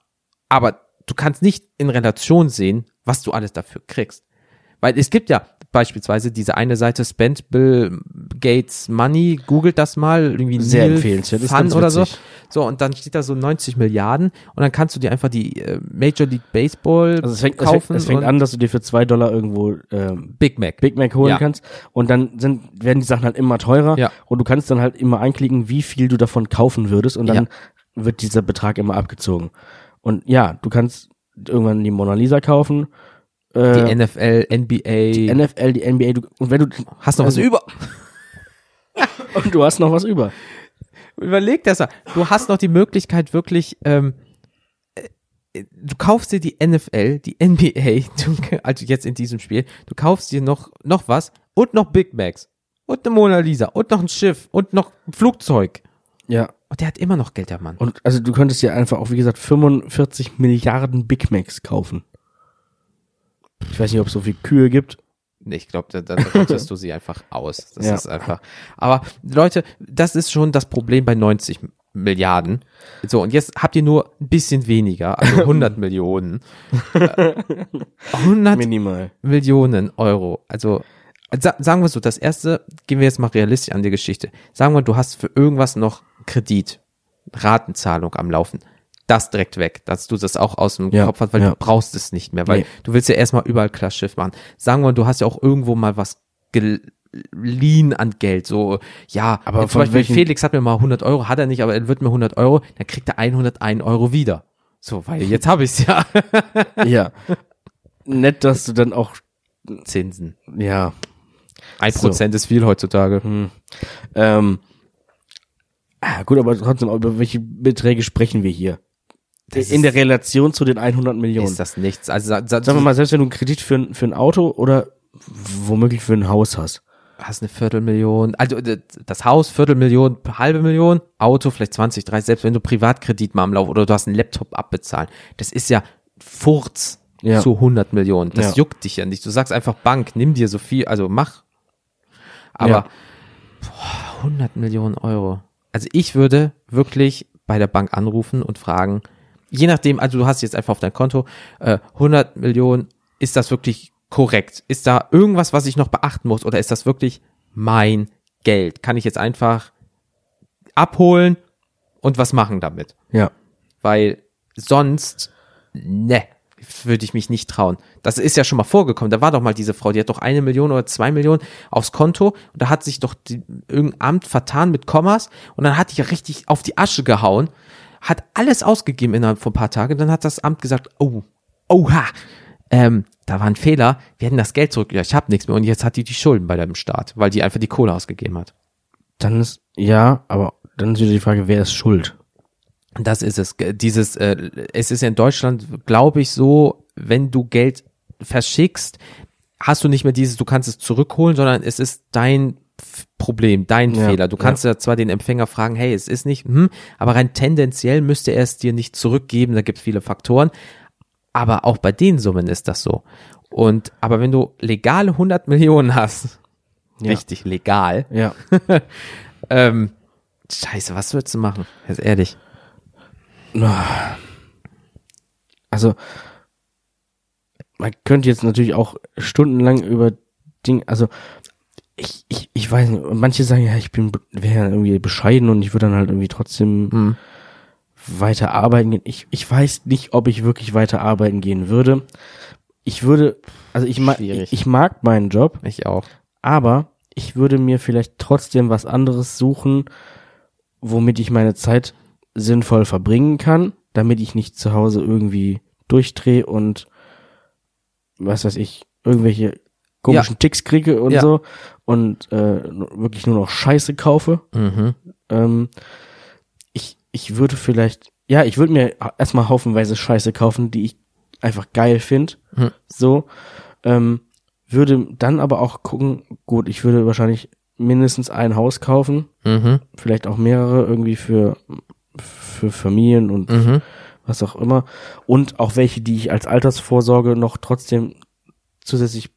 Aber du kannst nicht in Relation sehen, was du alles dafür kriegst. Weil es gibt ja beispielsweise diese eine Seite Spend Bill Gates Money, googelt das mal, irgendwie Sehr Neil empfehlenswert, ist ganz oder so. witzig. So, und dann steht da so 90 Milliarden und dann kannst du dir einfach die äh, Major League Baseball Also es fängt, es kaufen. fängt, es fängt an, dass du dir für zwei Dollar irgendwo ähm, Big Mac. Big Mac holen Ja. kannst und dann sind, werden die Sachen halt immer teurer Ja. und du kannst dann halt immer einklicken, wie viel du davon kaufen würdest und dann wird dieser Betrag immer abgezogen. Und ja, du kannst irgendwann die Mona Lisa kaufen, die äh, NFL, NBA. die NFL, die NBA du, und wenn du hast noch was also- über? und du hast noch was über. Überleg das mal. Du hast noch die Möglichkeit wirklich, ähm, äh, du kaufst dir die NFL, die NBA, du, also jetzt in diesem Spiel, du kaufst dir noch, noch was und noch Big Macs und eine Mona Lisa und noch ein Schiff und noch ein Flugzeug. Ja. Und der hat immer noch Geld, der Mann. Und also du könntest dir einfach auch, wie gesagt, 45 Milliarden Big Macs kaufen. Ich weiß nicht, ob es so viel Kühe gibt. Ich glaube, dann, rottest du sie einfach aus. Das Ja. ist einfach. Aber Leute, das ist schon das Problem bei 90 Milliarden. So, und jetzt habt ihr nur ein bisschen weniger, also 100 Millionen. Äh, 100 Minimal. Millionen Euro. Also sa sagen wir so, das erste, gehen wir jetzt mal realistisch an die Geschichte. Sagen wir, du hast für irgendwas noch Kredit, Ratenzahlung am Laufen. Das direkt weg, dass du das auch aus dem Ja, Kopf hast, weil ja. du brauchst es nicht mehr, weil Nee. du willst ja erstmal überall Klasschiff machen. Sagen wir, du hast ja auch irgendwo mal was geliehen an Geld, so, ja, Aber zum Beispiel Felix hat mir mal 100 Euro, hat er nicht, aber er wird mir 100 Euro, dann kriegt er 101 Euro wieder. So, weil jetzt habe ich's ja. Ja. Nett, dass du dann auch, Zinsen. ja, Ein So. Prozent ist viel heutzutage. Hm. Ähm, ah, gut, aber trotzdem, über welche Beträge sprechen wir hier? Das In der Relation zu den 100 Millionen. Ist das nichts? Also sa- sa- Sagen wir mal, selbst wenn du einen Kredit für, ein- für ein Auto oder womöglich für ein Haus hast. hast eine Viertelmillion, also das Haus Viertelmillion, halbe Million, Auto vielleicht 20, 30, selbst wenn du Privatkredit mal am Lauf oder du hast einen Laptop abbezahlen, das ist ja Furz Ja. zu 100 Millionen. Das Ja. juckt dich ja nicht. Du sagst einfach Bank, nimm dir so viel, also mach. Aber Ja. boah, 100 Millionen Euro. Also ich würde wirklich bei der Bank anrufen und fragen, je nachdem, also du hast jetzt einfach auf dein Konto äh, 100 Millionen, ist das wirklich korrekt? Ist da irgendwas, was ich noch beachten muss oder ist das wirklich mein Geld? Kann ich jetzt einfach abholen und was machen damit? Ja. Weil sonst, ne, würde ich mich nicht trauen. Das ist ja schon mal vorgekommen. Da war doch mal diese Frau, die hat doch eine Million oder zwei Millionen aufs Konto und da hat sich doch die, irgendein Amt vertan mit Kommas und dann hat die ja richtig auf die Asche gehauen, hat alles ausgegeben innerhalb von ein paar Tagen. Dann hat das Amt gesagt, oh, oha, ähm, da war ein Fehler, wir hätten das Geld zurück, ja, ich habe nichts mehr und jetzt hat die die Schulden bei dem Staat, weil die einfach die Kohle ausgegeben hat. Dann ist, ja, aber dann ist wieder die Frage, wer ist schuld? Das ist es. Dieses, äh, es ist ja in Deutschland, glaube ich, so, wenn du Geld verschickst, hast du nicht mehr dieses, du kannst es zurückholen, sondern es ist dein Problem, dein Ja, Fehler. Du kannst ja. zwar den Empfänger fragen, hey, es ist nicht, hm, aber rein tendenziell müsste er es dir nicht zurückgeben. Da gibt es viele Faktoren. Aber auch bei den Summen ist das so. Und, aber wenn du legale 100 Millionen hast, Ja. richtig legal, Ja. ähm, scheiße, was würdest du machen? Jetzt ehrlich. Also, man könnte jetzt natürlich auch stundenlang über Dinge, also, ich, ich, ich weiß nicht, manche sagen, ja, ich bin, wäre irgendwie bescheiden und ich würde dann halt irgendwie trotzdem Hm. weiter arbeiten gehen. Ich, ich weiß nicht, ob ich wirklich weiter arbeiten gehen würde. Ich würde, also ich mag, ich, ich mag meinen Job, Ich auch. aber ich würde mir vielleicht trotzdem was anderes suchen, womit ich meine Zeit sinnvoll verbringen kann, damit ich nicht zu Hause irgendwie durchdrehe und was weiß ich, irgendwelche komischen Ticks kriege und Ja. so und äh, wirklich nur noch Scheiße kaufe. Mhm. Ähm, ich, ich würde vielleicht, ja, ich würde mir erstmal haufenweise Scheiße kaufen, die ich einfach geil finde. Hm. So. Ähm, würde dann aber auch gucken, gut, ich würde wahrscheinlich mindestens ein Haus kaufen, Mhm. vielleicht auch mehrere irgendwie für, für Familien und Mhm. was auch immer. Und auch welche, die ich als Altersvorsorge noch trotzdem zusätzlich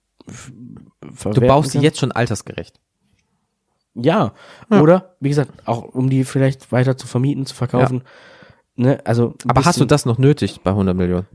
Du baust sie kann. jetzt schon altersgerecht. Ja. Ja. Oder, wie gesagt, auch um die vielleicht weiter zu vermieten, zu verkaufen. Ne, also Aber hast du das noch nötig bei 100 Millionen?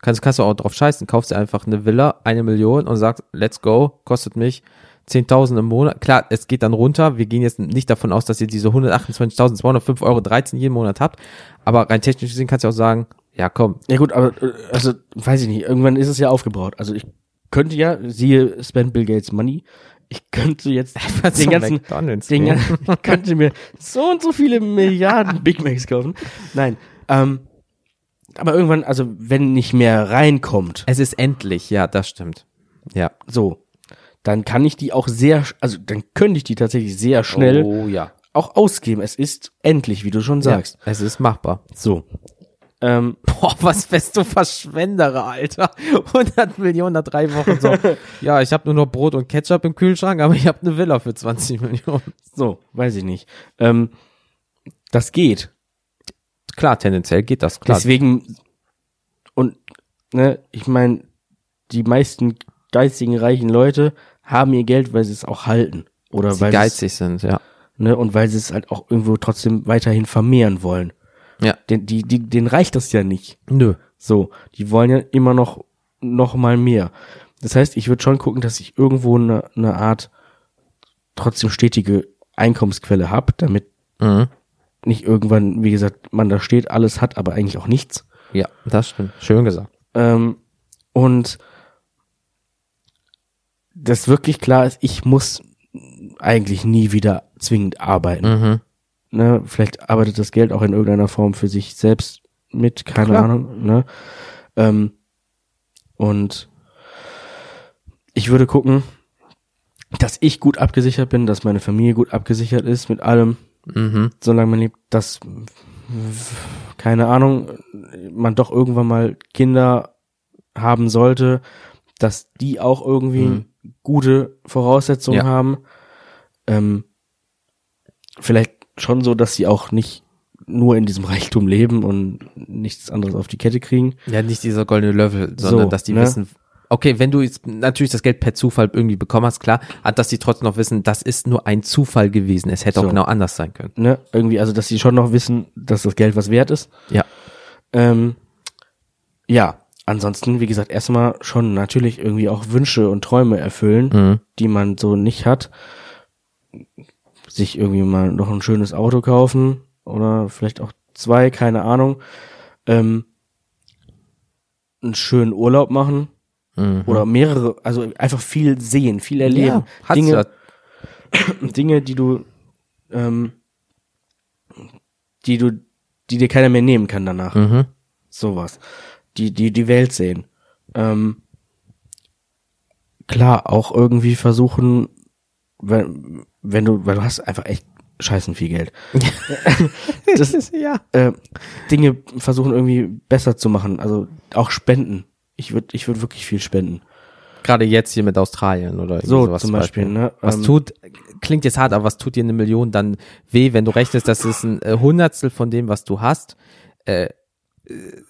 Kannst, kannst du auch drauf scheißen. Kaufst dir einfach eine Villa, eine Million und sagst, let's go, kostet mich 10.000 im Monat. Klar, es geht dann runter. Wir gehen jetzt nicht davon aus, dass ihr diese 128.205 Euro 13 jeden Monat habt. Aber rein technisch gesehen kannst du auch sagen, ja komm, Ja gut, aber äh, also weiß ich nicht, irgendwann ist es ja aufgebaut. Also ich könnte ja, siehe Spend Bill Gates Money, ich könnte jetzt den zum ganzen den ganzen, ich könnte mir so und so viele Milliarden Big Macs kaufen. Nein, ähm, aber irgendwann, also wenn nicht mehr reinkommt, Es ist endlich, ja, das stimmt. Ja. so, dann kann ich die auch sehr, also dann könnte ich die tatsächlich sehr schnell Oh ja. auch ausgeben. Es ist endlich, wie du schon sagst. Ja, es ist machbar. So. Ähm, Boah, was bist du Verschwenderer, Alter. 100 Millionen nach drei Wochen so. ja, ich habe nur noch Brot und Ketchup im Kühlschrank, aber ich habe eine Villa für 20 Millionen. so, weiß ich nicht. Ähm, das geht. Klar, tendenziell geht das, klar. Deswegen, und, ne, ich meine, die meisten geistigen reichen Leute haben ihr Geld, weil sie es auch halten. Oder Sie weil sie geizig sind, ja. ne, und weil sie es halt auch irgendwo trotzdem weiterhin vermehren wollen. Ja. Den, die, die, denen reicht das ja nicht. Nö. So, die wollen ja immer noch, noch mal mehr. Das heißt, ich würde schon gucken, dass ich irgendwo eine, eine Art trotzdem stetige Einkommensquelle habe, damit Mhm. nicht irgendwann, wie gesagt, man da steht, alles hat, aber eigentlich auch nichts. Ja, das stimmt. Schön gesagt. Ähm, und das wirklich klar ist, ich muss eigentlich nie wieder zwingend arbeiten. Mhm. Ne? Vielleicht arbeitet das Geld auch in irgendeiner Form für sich selbst mit, keine Klar. Ahnung. Ne? Ähm, und ich würde gucken, dass ich gut abgesichert bin, dass meine Familie gut abgesichert ist mit allem, Mhm. solange man lebt, dass, keine Ahnung, man doch irgendwann mal Kinder haben sollte, dass die auch irgendwie Mhm. gute Voraussetzungen Ja. haben. Ähm, vielleicht schon so, dass sie auch nicht nur in diesem Reichtum leben und nichts anderes auf die Kette kriegen. Ja, nicht dieser goldene Löffel, sondern So, dass die ne? wissen, okay, wenn du jetzt natürlich das Geld per Zufall irgendwie bekommen hast, klar, dass die trotzdem noch wissen, das ist nur ein Zufall gewesen. Es hätte So. auch genau anders sein können. Ne? Irgendwie, also dass sie schon noch wissen, dass das Geld was wert ist. Ja. Ähm, ja, ansonsten, wie gesagt, erstmal schon natürlich irgendwie auch Wünsche und Träume erfüllen, Mhm. die man so nicht hat. Sich irgendwie mal noch ein schönes Auto kaufen oder vielleicht auch zwei, keine Ahnung. Ähm, einen schönen Urlaub machen Mhm. oder mehrere, also einfach viel sehen, viel erleben. Ja, Dinge, ja. Dinge, die du, ähm, die du, die dir keiner mehr nehmen kann danach. Mhm. Sowas. Die, die, die Welt sehen. Ähm, klar, auch irgendwie versuchen, wenn, wenn du, weil du hast einfach echt scheißen viel Geld. das ist, ja. äh, Dinge versuchen irgendwie besser zu machen. Also auch spenden. Ich würde, ich würde wirklich viel spenden. Gerade jetzt hier mit Australien oder So, sowas zum Beispiel, ne? Was Ähm, tut, klingt jetzt hart, aber was tut dir eine Million dann weh, wenn du rechnest, das ist ein äh, Hundertstel von dem, was du hast. Äh,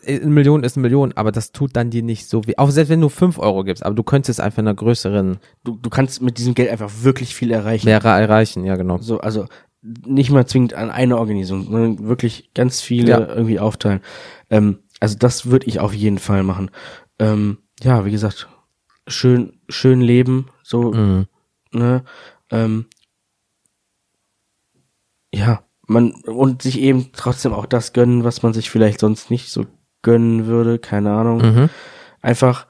eine Million ist eine Million, aber das tut dann dir nicht so weh. Auch selbst wenn du fünf Euro gibst, aber du könntest einfach einer größeren Du, du kannst mit diesem Geld einfach wirklich viel erreichen. Lehre erreichen, ja genau. So, also nicht mal zwingend an eine Organisation, sondern wirklich ganz viele Ja. irgendwie aufteilen. Ähm, also das würde ich auf jeden Fall machen. Ähm, ja, wie gesagt, schön, schön leben, so, Mhm. ne? Ähm, ja, man und sich eben trotzdem auch das gönnen, was man sich vielleicht sonst nicht so gönnen würde, keine Ahnung. Mhm. Einfach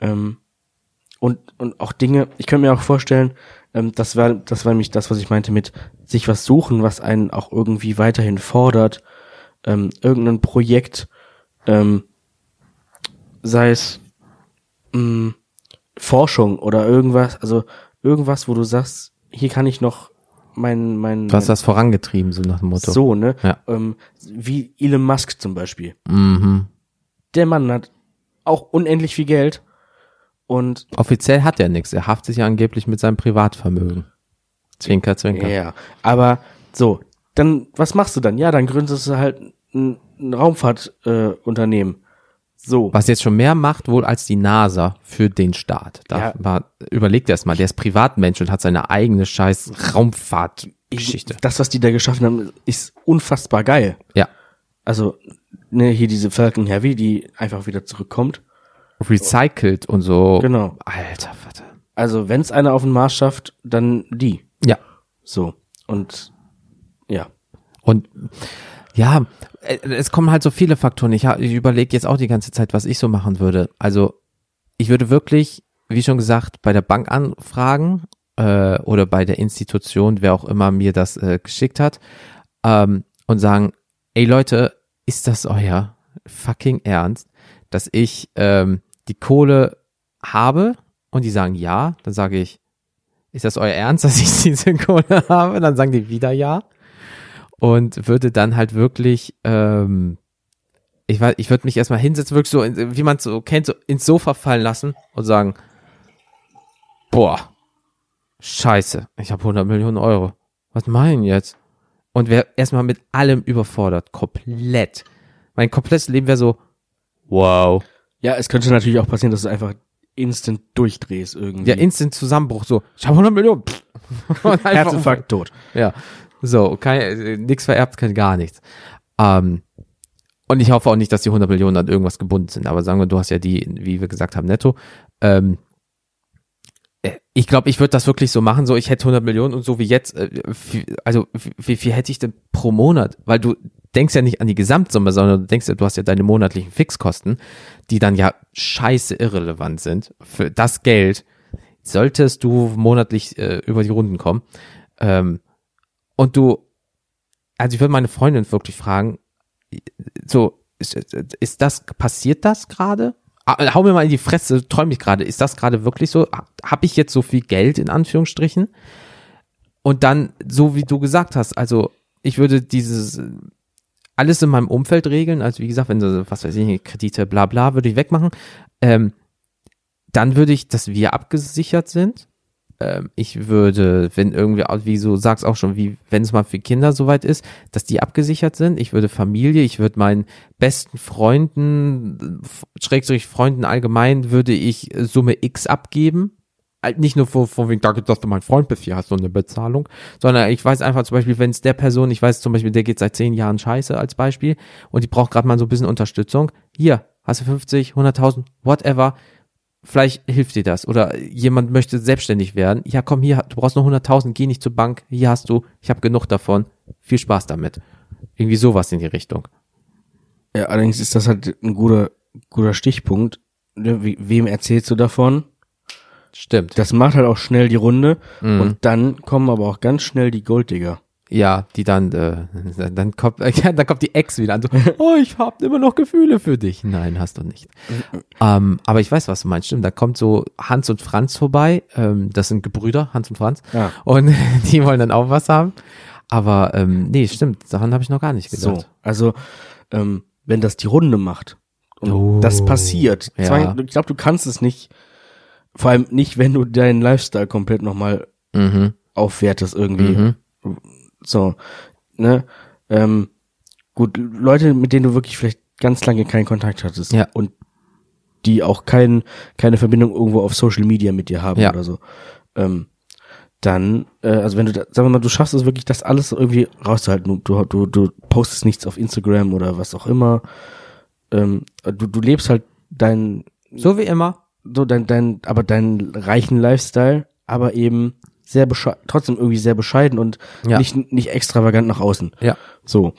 ähm, und und auch Dinge. Ich könnte mir auch vorstellen, ähm, das war das war nämlich das, was ich meinte mit sich was suchen, was einen auch irgendwie weiterhin fordert. Ähm, irgendein Projekt, ähm, sei es mh, Forschung oder irgendwas, also irgendwas, wo du sagst, hier kann ich noch mein mein, Du hast das vorangetrieben, so nach dem Motto. so ne, Ja. ähm, wie Elon Musk zum Beispiel. Mhm. Der Mann hat auch unendlich viel Geld und Offiziell hat er nichts. Er haftet ja angeblich mit seinem Privatvermögen. Zwinker, zwinker. Ja, aber so, dann, was machst du dann? Ja, dann gründest du halt ein, ein Raumfahrtunternehmen. Äh. So. Was jetzt schon mehr macht wohl als die NASA für den Staat. Da Ja. war, überlegt erst mal, der ist Privatmensch und hat seine eigene scheiß Raumfahrtgeschichte. Das, was die da geschaffen haben, ist unfassbar geil. Ja. Also, ne, hier diese Falcon Heavy, die einfach wieder zurückkommt. Recycelt und so. Genau. Alter Vater. Also, wenn's einer auf den Mars schafft, dann die. Ja. So. Und, ja. Und ja, äh, es kommen halt so viele Faktoren. Ich, ich überlege jetzt auch die ganze Zeit, was ich so machen würde. Also ich würde wirklich, wie schon gesagt, bei der Bank anfragen äh, oder bei der Institution, wer auch immer mir das äh, geschickt hat, ähm, und sagen, ey Leute, ist das euer fucking Ernst, dass ich ähm, die Kohle habe? Und die sagen ja, dann sage ich, ist das euer Ernst, dass ich diese Kohle habe? Dann sagen die wieder ja und würde dann halt wirklich, ähm, ich weiß, ich würde mich erstmal hinsetzen, wirklich so, in, wie man es so kennt, so ins Sofa fallen lassen und sagen, boah, scheiße, ich habe 100 Millionen Euro. Was meinen jetzt? Und wäre erstmal mit allem überfordert, komplett. Mein komplettes Leben wäre so, wow. Ja, es könnte natürlich auch passieren, dass du einfach instant durchdrehst irgendwie. Ja, instant Zusammenbruch, so, ich habe 100 Millionen. Herzinfarkt tot. Ja, so, äh, nix vererbt, kein gar nichts. Ähm, und ich hoffe auch nicht, dass die 100 Millionen an irgendwas gebunden sind. Aber sagen wir, du hast ja die, wie wir gesagt haben, netto. Ähm, äh, ich glaube, ich würde das wirklich so machen, so ich hätte 100 Millionen und so wie jetzt, äh, also wie, wie viel hätte ich denn pro Monat? Weil du denkst ja nicht an die Gesamtsumme, sondern du denkst ja, du hast ja deine monatlichen Fixkosten, die dann ja scheiße irrelevant sind. Für das Geld solltest du monatlich äh, über die Runden kommen. Ähm, und du, also ich würde meine Freundin wirklich fragen, so, ist, ist das, passiert das gerade? Ah, Hau mir mal in die Fresse, träume ich gerade. Ist das gerade wirklich so? Habe ich jetzt so viel Geld in Anführungsstrichen? Und dann, so wie du gesagt hast, also ich würde dieses alles in meinem Umfeld regeln, also wie gesagt, wenn du, was weiß ich, Kredite, bla bla, würde ich wegmachen. Ähm, dann würde ich, dass wir abgesichert sind. Ähm, ich würde, wenn irgendwie, wie du sagst auch schon, wie wenn es mal für Kinder soweit ist, dass die abgesichert sind. Ich würde Familie, ich würde meinen besten Freunden, Schrägstrich Freunden allgemein, würde ich Summe X abgeben. Halt Nicht nur vor, vor wegen, danke, dass du mein Freund bist, hier hast du eine Bezahlung, sondern ich weiß einfach zum Beispiel, wenn es der Person, ich weiß zum Beispiel, der geht seit zehn Jahren scheiße als Beispiel und die braucht gerade mal so ein bisschen Unterstützung. Hier, hast du 50, 100.000, whatever, vielleicht hilft dir das. Oder jemand möchte selbstständig werden. Ja, komm hier, du brauchst nur 100.000, geh nicht zur Bank. Hier hast du, ich habe genug davon. Viel Spaß damit. Irgendwie sowas in die Richtung. Ja, allerdings ist das halt ein guter, guter Stichpunkt. Wie, wem erzählst du davon? Stimmt. Das macht halt auch schnell die Runde Mhm. und dann kommen aber auch ganz schnell die Golddigger. Ja, die dann, äh, dann kommt, äh, ja, dann kommt die Ex wieder an. So, oh, ich habe immer noch Gefühle für dich. Nein, hast du nicht. ähm, aber ich weiß, was du meinst. Stimmt, da kommt so Hans und Franz vorbei. Ähm, das sind Gebrüder, Hans und Franz. Ja. Und die wollen dann auch was haben. Aber ähm, nee, stimmt, daran habe ich noch gar nicht So, gedacht. also ähm, wenn das die Runde macht und Oh, das passiert, ja. ich glaube, du kannst es nicht, vor allem nicht, wenn du deinen Lifestyle komplett nochmal Mhm. aufwertest irgendwie. Mhm. So, ne? Ähm, gut, Leute, mit denen du wirklich vielleicht ganz lange keinen Kontakt hattest Ja. und die auch kein, keine Verbindung irgendwo auf Social Media mit dir haben Ja. oder so. Ähm, dann, äh, also wenn du, da, sagen wir mal, du schaffst es wirklich, das alles irgendwie rauszuhalten. Du, du, du postest nichts auf Instagram oder was auch immer. Ähm, du, du lebst halt dein, So wie immer. so dein, dein, aber deinen reichen Lifestyle, aber eben sehr trotzdem irgendwie sehr bescheiden und Ja. nicht, nicht extravagant nach außen. Ja. So.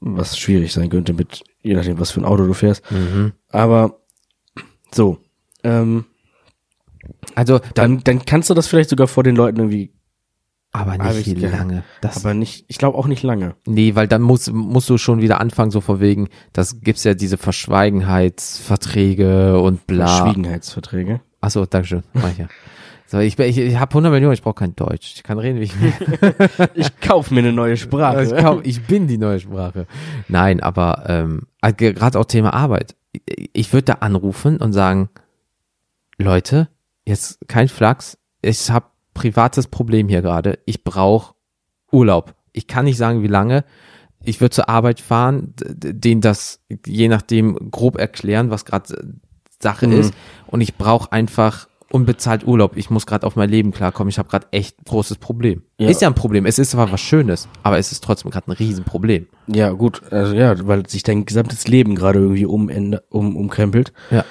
Was schwierig sein könnte mit, je nachdem, was für ein Auto du fährst. Mhm. Aber, so. Ähm, Also, dann, dann kannst du das vielleicht sogar vor den Leuten irgendwie, aber nicht ich ge- lange. Das, aber nicht, ich glaube auch nicht lange. Nee, weil dann muss, musst du schon wieder anfangen, so vor wegen, das gibt's ja diese Verschweigenheitsverträge und bla. Verschwiegenheitsverträge. Achso, Dankeschön. Mach ich ja. So, ich, bin- ich, ich habe 100 Millionen, ich brauche kein Deutsch. Ich kann reden, wie ich will. Ich kauf mir eine neue Sprache. ich, kaum, ich bin die neue Sprache. Nein, aber ähm, gerade auch Thema Arbeit. Ich, würde da anrufen und sagen, Leute, jetzt kein Flachs, ich habe privates Problem hier gerade. Ich brauche Urlaub. Ich kann nicht sagen, wie lange. Ich würde zur Arbeit fahren, denen das je nachdem grob erklären, was gerade Sache Mhm. ist. Und ich brauche einfach unbezahlt Urlaub. Ich muss gerade auf mein Leben klarkommen. Ich habe gerade echt ein großes Problem. Ja. Ist ja ein Problem. Es ist zwar was Schönes, aber es ist trotzdem gerade ein Riesenproblem. Ja, gut, also ja, weil sich dein gesamtes Leben gerade irgendwie umänd- um, umkrempelt. Ja.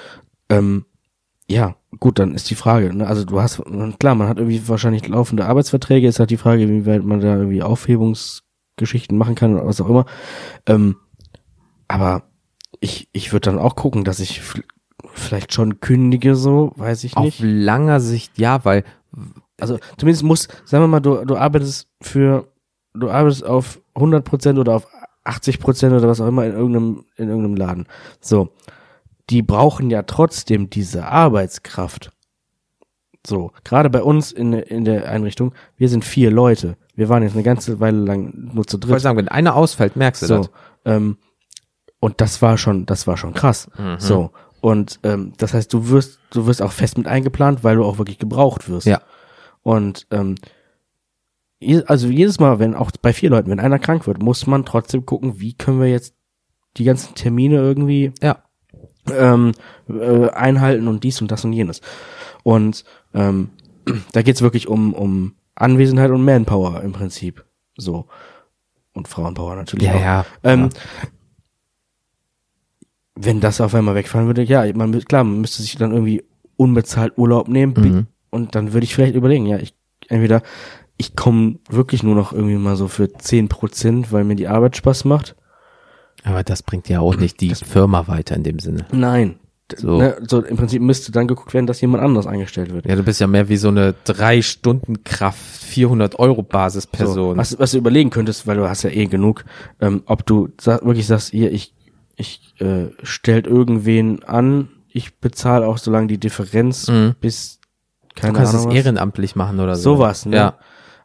Ähm, ja, gut, dann ist die Frage, ne? Also du hast, klar, man hat irgendwie wahrscheinlich laufende Arbeitsverträge, ist halt die Frage, wie weit man da irgendwie Aufhebungsgeschichten machen kann oder was auch immer. Ähm, aber ich, ich würde dann auch gucken, dass ich vielleicht schon kündige, so, weiß ich Auf nicht. langer Sicht ja, weil Also zumindest muss, sagen wir mal, du, du arbeitest für, du arbeitest auf 100% oder auf 80% oder was auch immer in irgendeinem, in irgendeinem Laden. So. Die brauchen ja trotzdem diese Arbeitskraft. So. Gerade bei uns in, in der Einrichtung, wir sind vier Leute. Wir waren jetzt eine ganze Weile lang nur zu ich wollte dritt. sagen, wenn einer ausfällt, merkst du So. das. Ähm, und das war schon, das war schon krass. Mhm. So. Und ähm, das heißt, du wirst, du wirst auch fest mit eingeplant, weil du auch wirklich gebraucht wirst. Ja. Und ähm, also jedes Mal, wenn auch bei vier Leuten, wenn einer krank wird, muss man trotzdem gucken, wie können wir jetzt die ganzen Termine irgendwie Ja. ähm, äh, einhalten und dies und das und jenes. Und ähm, da geht's wirklich um, um Anwesenheit und Manpower im Prinzip. So. Und Frauenpower natürlich Ja, auch. ja. Ähm, wenn das auf einmal wegfallen würde, ja, man, klar, man müsste sich dann irgendwie unbezahlt Urlaub nehmen Mhm. und dann würde ich vielleicht überlegen, ja, ich entweder ich komme wirklich nur noch irgendwie mal so für 10 Prozent, weil mir die Arbeit Spaß macht. Aber das bringt ja auch nicht die Firma weiter in dem Sinne. Nein. So. Ne, so im Prinzip müsste dann geguckt werden, dass jemand anders eingestellt wird. Ja, du bist ja mehr wie so eine drei Stunden Kraft, 400 Euro So, Basisperson. was, was du überlegen könntest, weil du hast ja eh genug, ähm, ob du sa wirklich sagst, hier, ich, ich äh, stellt irgendwen an, ich bezahle auch so lange die Differenz Mhm. bis Du keine kannst es Ahnung was. ehrenamtlich machen oder so. Sowas, ne? Ja.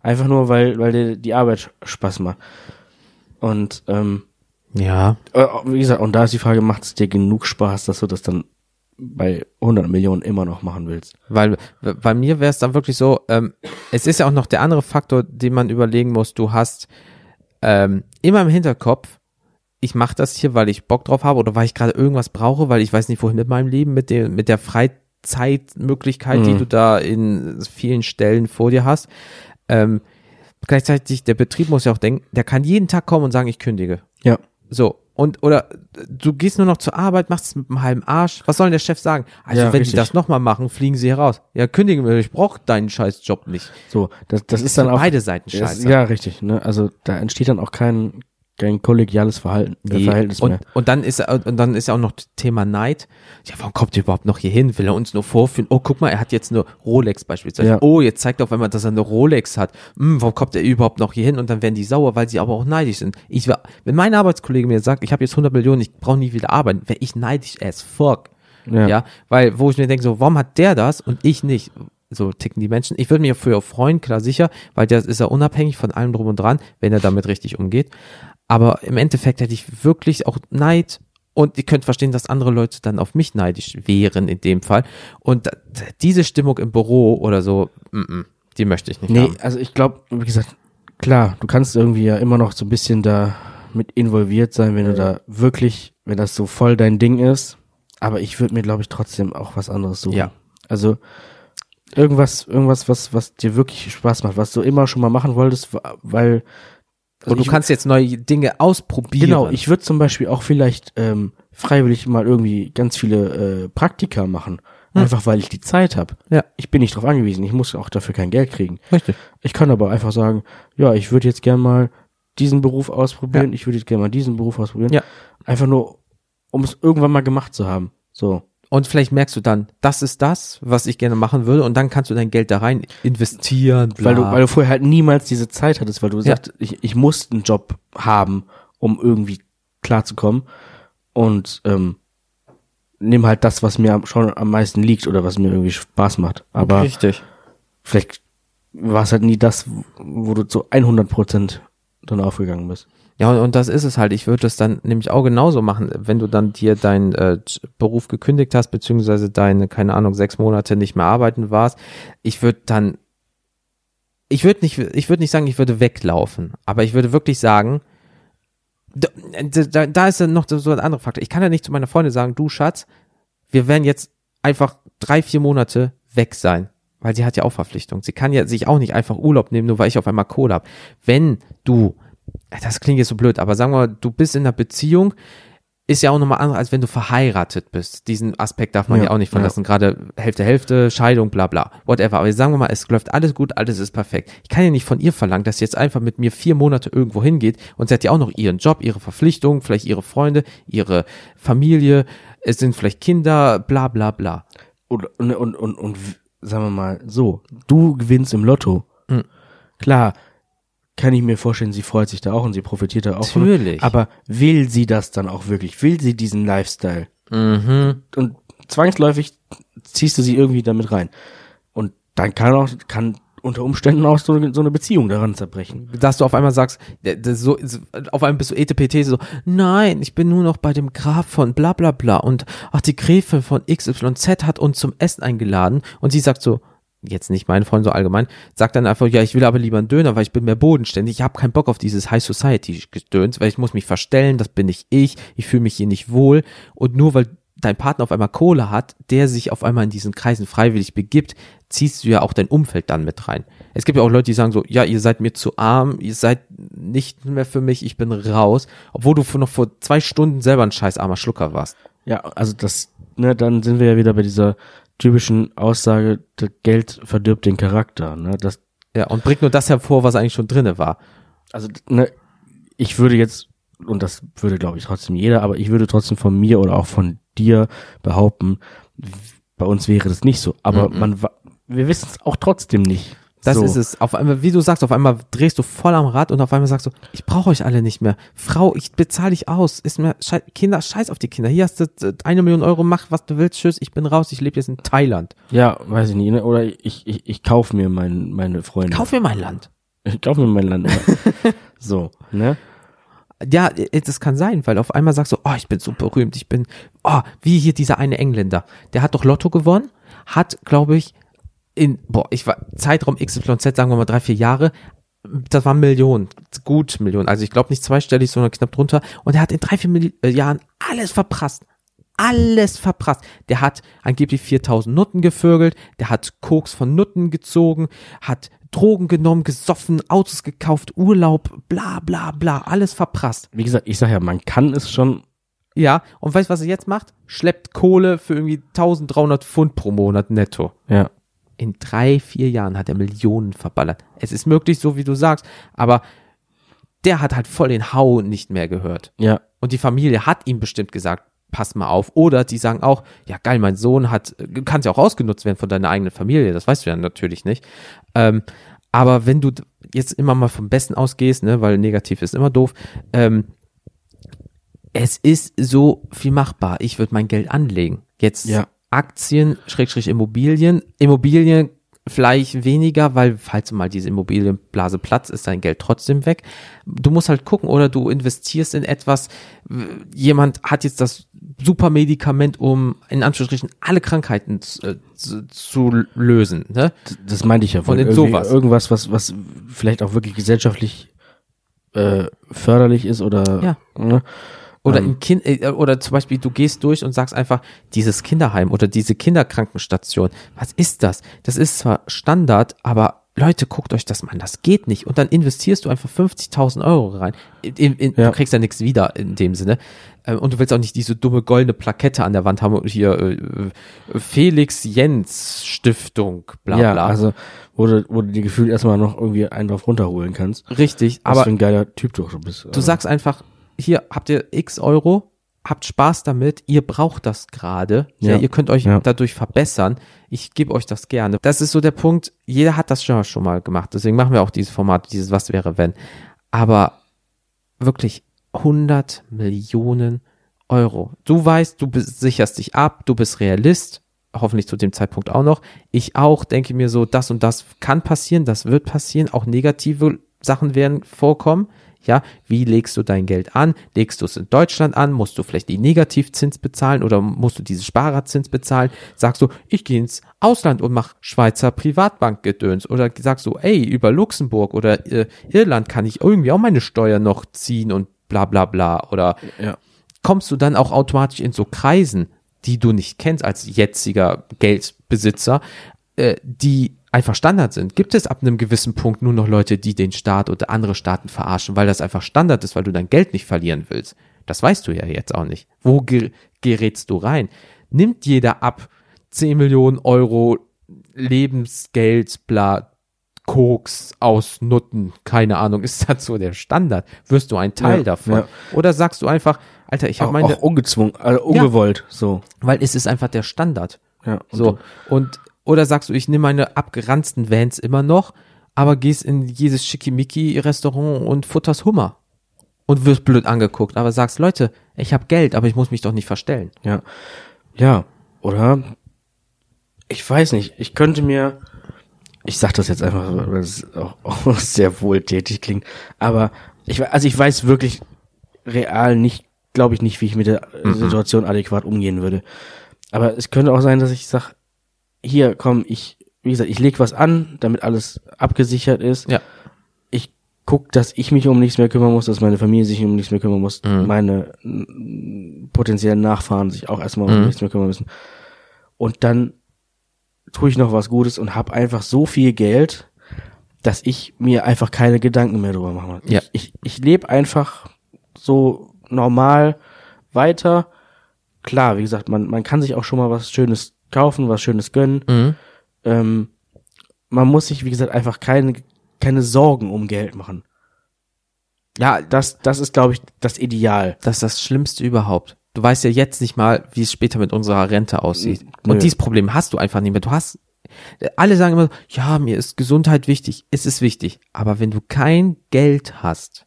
Einfach nur, weil, weil dir die Arbeit Spaß macht. Und ähm, Ja. äh, wie gesagt, und da ist die Frage, macht es dir genug Spaß, dass du das dann bei 100 Millionen immer noch machen willst? Weil bei mir wäre es dann wirklich so, ähm, es ist ja auch noch der andere Faktor, den man überlegen muss. Du hast ähm, immer im Hinterkopf, ich mache das hier, weil ich Bock drauf habe oder weil ich gerade irgendwas brauche, weil ich weiß nicht, wohin mit meinem Leben, mit, dem, mit der Freizeitmöglichkeit, die Mhm. du da in vielen Stellen vor dir hast. Ähm, gleichzeitig, der Betrieb muss ja auch denken, der kann jeden Tag kommen und sagen, ich kündige. Ja. So, und oder du gehst nur noch zur Arbeit, machst es mit einem halben Arsch. Was soll denn der Chef sagen? Also, Ja, wenn richtig. die das nochmal machen, fliegen sie heraus. Ja, kündigen wir, ich brauche deinen scheiß Job nicht. So, das, das ist ist dann auch beide Seiten das- scheiße. Ja, richtig. Ne? Also da entsteht dann auch kein, kein kollegiales Verhalten, äh. Verhältnis und, mehr. und dann ist und dann ist ja auch noch das Thema Neid. Ja, warum kommt ihr überhaupt noch hier hin? Will er uns nur vorführen? Oh, guck mal, er hat jetzt eine Rolex beispielsweise. Ja. Oh, jetzt zeigt er auf einmal, dass er eine Rolex hat. Hm, warum kommt er überhaupt noch hier hin? Und dann werden die sauer, weil sie aber auch neidisch sind. Ich war, wenn mein Arbeitskollege mir sagt, ich habe jetzt 100 Millionen, ich brauche nie wieder arbeiten, wäre ich neidisch as fuck. Ja. Ja. weil wo ich mir denke, so, warum hat der das und ich nicht? So ticken die Menschen. Ich würde mich für freuen, klar sicher, weil der ist ja unabhängig von allem drum und dran, wenn er damit richtig umgeht. Aber im Endeffekt hätte ich wirklich auch Neid und ihr könnt verstehen, dass andere Leute dann auf mich neidisch wären in dem Fall. Und diese Stimmung im Büro oder so, die möchte ich nicht Nee, haben. also ich glaube, wie gesagt, klar, du kannst irgendwie ja immer noch so ein bisschen da mit involviert sein, wenn du da wirklich, wenn das so voll dein Ding ist. Aber ich würde mir, glaube ich, trotzdem auch was anderes suchen. Ja. Also irgendwas, irgendwas, was, was dir wirklich Spaß macht, was du immer schon mal machen wolltest, weil also und du kannst jetzt neue Dinge ausprobieren. Genau, ich würde zum Beispiel auch vielleicht ähm, freiwillig mal irgendwie ganz viele äh, Praktika machen. Einfach weil ich die Zeit habe. Ja. Ich bin nicht drauf angewiesen, ich muss auch dafür kein Geld kriegen. Richtig. Ich kann aber einfach sagen, ja, ich würde jetzt gern mal diesen Beruf ausprobieren, ich würde jetzt gerne mal diesen Beruf ausprobieren. Ja. Einfach nur, um es irgendwann mal gemacht zu haben. So. Und vielleicht merkst du dann, das ist das, was ich gerne machen würde, und dann kannst du dein Geld da rein investieren. Bla. Weil du, weil du vorher halt niemals diese Zeit hattest, weil du Ja. sagst, ich, ich muss einen Job haben, um irgendwie klarzukommen. Und ähm, nimm halt das, was mir schon am meisten liegt oder was mir irgendwie Spaß macht. Aber Richtig. vielleicht war es halt nie das, wo du zu 100 Prozent dann aufgegangen bist. Ja, und, das ist es halt. Ich würde es dann nämlich auch genauso machen, wenn du dann dir deinen äh, Beruf gekündigt hast, beziehungsweise deine, keine Ahnung, sechs Monate nicht mehr arbeiten warst. Ich würde dann, ich würde nicht, ich würde nicht sagen, ich würde weglaufen, aber ich würde wirklich sagen, da, da, da ist ja noch so ein anderer Faktor. Ich kann ja nicht zu meiner Freundin sagen, du Schatz, wir werden jetzt einfach drei, vier Monate weg sein. Weil sie hat ja auch Verpflichtungen. Sie kann ja sich auch nicht einfach Urlaub nehmen, nur weil ich auf einmal Kohle habe. Wenn du, das klingt jetzt so blöd, aber sagen wir mal, du bist in einer Beziehung, ist ja auch nochmal anders, als wenn du verheiratet bist. Diesen Aspekt darf man ja, Ja, auch nicht verlassen. Gerade Hälfte, Hälfte, Scheidung, bla bla, whatever. Aber sagen wir mal, es läuft alles gut, alles ist perfekt. Ich kann ja nicht von ihr verlangen, dass sie jetzt einfach mit mir vier Monate irgendwo hingeht und sie hat ja auch noch ihren Job, ihre Verpflichtungen, vielleicht ihre Freunde, ihre Familie, es sind vielleicht Kinder, bla bla bla. Und, und, und, und, und sagen wir mal so, du gewinnst im Lotto. Mhm. Klar, kann ich mir vorstellen, sie freut sich da auch und sie profitiert da auch. von. Natürlich. Aber will sie das dann auch wirklich? Will sie diesen Lifestyle? Mhm. Und zwangsläufig ziehst du sie irgendwie damit rein. Und dann kann auch, kann unter Umständen auch so, so eine Beziehung daran zerbrechen. dass du auf einmal sagst, der so, so- auf einmal bist du etpt so, nein, ich bin nur noch bei dem Grab von bla bla bla und ach, die Gräfin von XYZ hat uns zum Essen eingeladen und sie sagt so, jetzt nicht meine Freundin so allgemein, sagt dann einfach, ja, ich will aber lieber einen Döner, weil ich bin mehr bodenständig, ich habe keinen Bock auf dieses High Society Gedöns, weil ich muss mich verstellen, das bin nicht ich, ich fühle mich hier nicht wohl und nur weil dein Partner auf einmal Kohle hat, der sich auf einmal in diesen Kreisen freiwillig begibt, ziehst du ja auch dein Umfeld dann mit rein. Es gibt ja auch Leute, die sagen so, ja, ihr seid mir zu arm, ihr seid nicht mehr für mich, ich bin raus, obwohl du noch vor zwei Stunden selber ein scheiß armer Schlucker warst. Ja, also das, ne, dann sind wir ja wieder bei dieser typischen Aussage, das Geld verdirbt den Charakter, ne, das, Ja, und bringt nur das hervor, was eigentlich schon drinne war. also, ne, ich würde jetzt, und das würde, glaube ich, trotzdem jeder, aber ich würde trotzdem von mir oder auch von dir behaupten, bei uns wäre das nicht so. Aber Mhm. man, wa- wir wissen es auch trotzdem nicht. Das So. ist es. Auf einmal, wie du sagst, auf einmal drehst du voll am Rad und auf einmal sagst du, ich brauche euch alle nicht mehr. Frau, ich bezahle dich aus. Ist mir schei Kinder, scheiß auf die Kinder. Hier hast du äh, eine Million Euro, mach was du willst, tschüss, ich bin raus, ich lebe jetzt in Thailand. Ja, weiß ich nicht. Ne? Oder ich, ich, ich kauf mir mein, meine Freunde. Kauf mir mein Land. Ich kauf mir mein Land. Ja. so, ne? Ja, äh, das kann sein, weil auf einmal sagst du, oh, ich bin so berühmt, ich bin, oh, wie hier dieser eine Engländer. Der hat doch Lotto gewonnen, hat, glaube ich, in, boah, ich war, Zeitraum XYZ, sagen wir mal drei, vier Jahre, das waren Millionen, gut Millionen, also ich glaube nicht zweistellig, sondern knapp drunter. Und er hat in drei, vier Milli äh, Jahren alles verprasst. Alles verprasst. Der hat angeblich 4000 Nutten gevögelt, der hat Koks von Nutten gezogen, hat Drogen genommen, gesoffen, Autos gekauft, Urlaub, bla bla bla, alles verprasst. Wie gesagt, ich sag ja, man kann es schon. Ja, und weißt du, was er jetzt macht? Schleppt Kohle für irgendwie 1300 Pfund pro Monat netto. Ja. In drei, vier Jahren hat er Millionen verballert. Es ist möglich, so wie du sagst, aber der hat halt voll den Hau nicht mehr gehört. Ja. Und die Familie hat ihm bestimmt gesagt, pass mal auf. Oder die sagen auch, ja geil, mein Sohn hat, kann ja auch ausgenutzt werden von deiner eigenen Familie. Das weißt du ja natürlich nicht. Ähm, aber wenn du jetzt immer mal vom Besten ausgehst, ne, weil negativ ist immer doof, ähm, es ist so viel machbar. Ich würde mein Geld anlegen. Jetzt Ja. Aktien, Schrägstrich Immobilien. Immobilien vielleicht weniger, weil falls mal diese Immobilienblase platzt, ist dein Geld trotzdem weg. Du musst halt gucken oder du investierst in etwas. Jemand hat jetzt das super Medikament, um in Anführungsstrichen alle Krankheiten zu, äh, zu, zu lösen. Ne? Das meinte ich ja Und Irgendwie sowas. Irgendwas, was, was vielleicht auch wirklich gesellschaftlich äh, förderlich ist oder Ja. ne? Oder Ähm. im Kind, äh, oder zum Beispiel, du gehst durch und sagst einfach, dieses Kinderheim oder diese Kinderkrankenstation, was ist das? Das ist zwar Standard, aber Leute, guckt euch das mal an, das geht nicht. Und dann investierst du einfach 50.000 Euro rein. In, in, Ja. Du kriegst ja nichts wieder in dem Sinne. Ähm, Und du willst auch nicht diese dumme goldene Plakette an der Wand haben, hier äh, äh, Felix Jens Stiftung, bla ja, bla. also wo du, wo du dir gefühlt erstmal noch irgendwie einen drauf runterholen kannst. Richtig, Was aber für ein geiler Typ du auch bist. Du sagst einfach, hier habt ihr x Euro, habt Spaß damit, ihr braucht das gerade, ja. Ja. ihr könnt euch Ja. dadurch verbessern. Ich gebe euch das gerne. Das ist so der Punkt, jeder hat das schon, schon mal gemacht, deswegen machen wir auch dieses Format, dieses Was wäre wenn. Aber wirklich 100 Millionen Euro. Du weißt, du sicherst dich ab, du bist Realist, hoffentlich zu dem Zeitpunkt auch noch. Ich auch denke mir so, das und das kann passieren, das wird passieren, auch negative Sachen werden vorkommen. Ja, wie legst du dein Geld an? Legst du es in Deutschland an? Musst du vielleicht die Negativzins bezahlen oder musst du diesen Sparerzins bezahlen? Sagst du, ich gehe ins Ausland und mach Schweizer Privatbankgedöns oder sagst du, ey, über Luxemburg oder äh, Irland kann ich irgendwie auch meine Steuern noch ziehen und bla bla bla oder ja. kommst du dann auch automatisch in so Kreisen, die du nicht kennst als jetziger Geldbesitzer, äh, die einfach Standard sind. Gibt es ab einem gewissen Punkt nur noch Leute, die den Staat oder andere Staaten verarschen, weil das einfach Standard ist, weil du dein Geld nicht verlieren willst? Das weißt du ja jetzt auch nicht. Wo ge gerätst du rein? Nimmt jeder ab 10 Millionen Euro Lebensgeld, bla, Koks aus Nutten, keine Ahnung, ist das so der Standard? Wirst du ein Teil Ja, davon? ja. Oder sagst du einfach, Alter, ich habe meine, auch ungezwungen, also ungewollt, so. weil es ist einfach der Standard. Ja, und So. Und, oder sagst du, ich nehme meine abgeranzten Vans immer noch, aber gehst in jedes Schickimicki-Restaurant und futterst Hummer. Und wirst blöd angeguckt, aber sagst, Leute, ich habe Geld, aber ich muss mich doch nicht verstellen. Ja. Ja, oder? Ich weiß nicht, ich könnte mir, ich sag das jetzt einfach, weil es auch, auch sehr wohltätig klingt, aber ich, also ich weiß wirklich real nicht, glaube ich nicht, wie ich mit der äh, Situation adäquat umgehen würde. Aber es könnte auch sein, dass ich sag, hier, komm, ich, wie gesagt, ich leg was an, damit alles abgesichert ist. Ja. Ich guck, dass ich mich um nichts mehr kümmern muss, dass meine Familie sich um nichts mehr kümmern muss, Mhm. meine mm, potenziellen Nachfahren sich auch erstmal um Mhm. nichts mehr kümmern müssen. Und dann tue ich noch was Gutes und habe einfach so viel Geld, dass ich mir einfach keine Gedanken mehr drüber mache. Ja. Ich, ich, ich lebe einfach so normal weiter. Klar, wie gesagt, man, man kann sich auch schon mal was Schönes kaufen, was Schönes gönnen. Mhm. Ähm, man muss sich, wie gesagt, einfach keine, keine Sorgen um Geld machen. Ja, Das, das ist, glaube ich, das Ideal. das ist das Schlimmste überhaupt. Du weißt ja jetzt nicht mal, wie es später mit unserer Rente aussieht. Nö. Und dieses Problem hast du einfach nicht mehr. Du hast alle sagen immer, ja, mir ist Gesundheit wichtig. Es ist wichtig. Aber wenn du kein Geld hast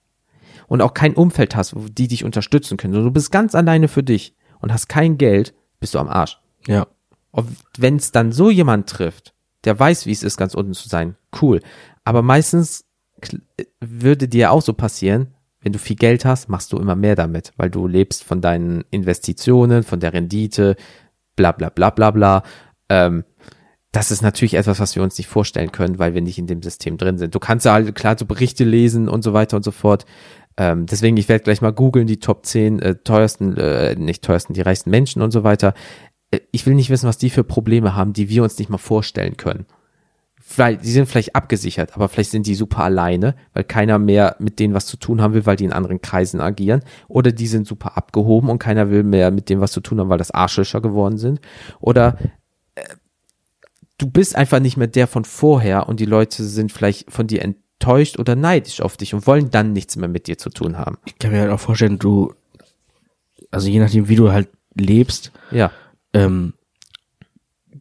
und auch kein Umfeld hast, wo die dich unterstützen können, du bist ganz alleine für dich und hast kein Geld, bist du am Arsch. Ja. Wenn es dann so jemand trifft, der weiß, wie es ist, ganz unten zu sein, cool. Aber meistens würde dir auch so passieren, wenn du viel Geld hast, machst du immer mehr damit, weil du lebst von deinen Investitionen, von der Rendite, bla bla bla bla bla. Ähm, das ist natürlich etwas, was wir uns nicht vorstellen können, weil wir nicht in dem System drin sind. Du kannst ja halt klar so Berichte lesen und so weiter und so fort. Ähm, deswegen, ich werde gleich mal googeln, die Top 10 äh, teuersten, äh, nicht teuersten, die reichsten Menschen und so weiter. Äh, ich will nicht wissen, was die für Probleme haben, die wir uns nicht mal vorstellen können. Weil die sind vielleicht abgesichert, aber vielleicht sind die super alleine, weil keiner mehr mit denen was zu tun haben will, weil die in anderen Kreisen agieren. Oder die sind super abgehoben und keiner will mehr mit dem was zu tun haben, weil das Arschlöcher geworden sind. Oder äh, du bist einfach nicht mehr der von vorher und die Leute sind vielleicht von dir enttäuscht oder neidisch auf dich und wollen dann nichts mehr mit dir zu tun haben. Ich kann mir halt auch vorstellen, du, also je nachdem, wie du halt lebst, Ja, ähm,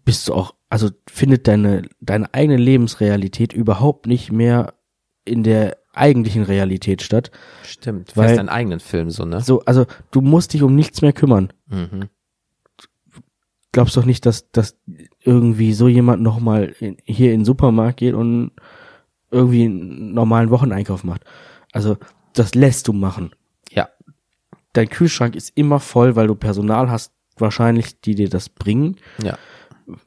bist du auch, also findet deine, deine eigene Lebensrealität überhaupt nicht mehr in der eigentlichen Realität statt. stimmt. Du Weil- fährst deinen eigenen Film so, ne? So, also du musst dich um nichts mehr kümmern. Mhm. Glaubst doch nicht, dass, dass irgendwie so jemand nochmal in, hier in den Supermarkt geht und irgendwie einen normalen Wocheneinkauf macht. Also, das lässt du machen. Ja, Dein Kühlschrank ist immer voll, weil du Personal hast, wahrscheinlich, die dir das bringen. ja.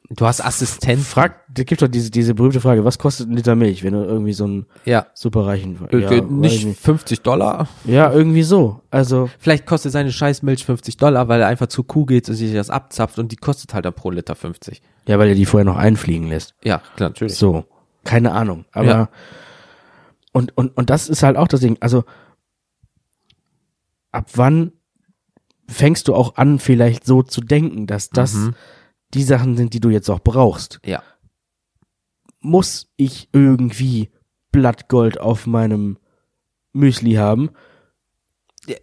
Du hast Assistenten. Frag, da gibt doch diese, diese berühmte Frage, was kostet ein Liter Milch, wenn du irgendwie so einen Ja. superreichen, Äh, ja, nicht ich nicht. 50 Dollar. ja, irgendwie so. Also, Vielleicht kostet seine Scheißmilch 50 Dollar, weil er einfach zur Kuh geht und sich das abzapft und die kostet halt dann pro Liter 50. ja, weil er die vorher noch einfliegen lässt. Ja, klar, natürlich. So, keine Ahnung. Aber Ja. und, und, und das ist halt auch das Ding. Also ab wann fängst du auch an, vielleicht so zu denken, dass das Mhm. die Sachen sind, die du jetzt auch brauchst? Ja. Muss ich irgendwie Blattgold auf meinem Müsli haben?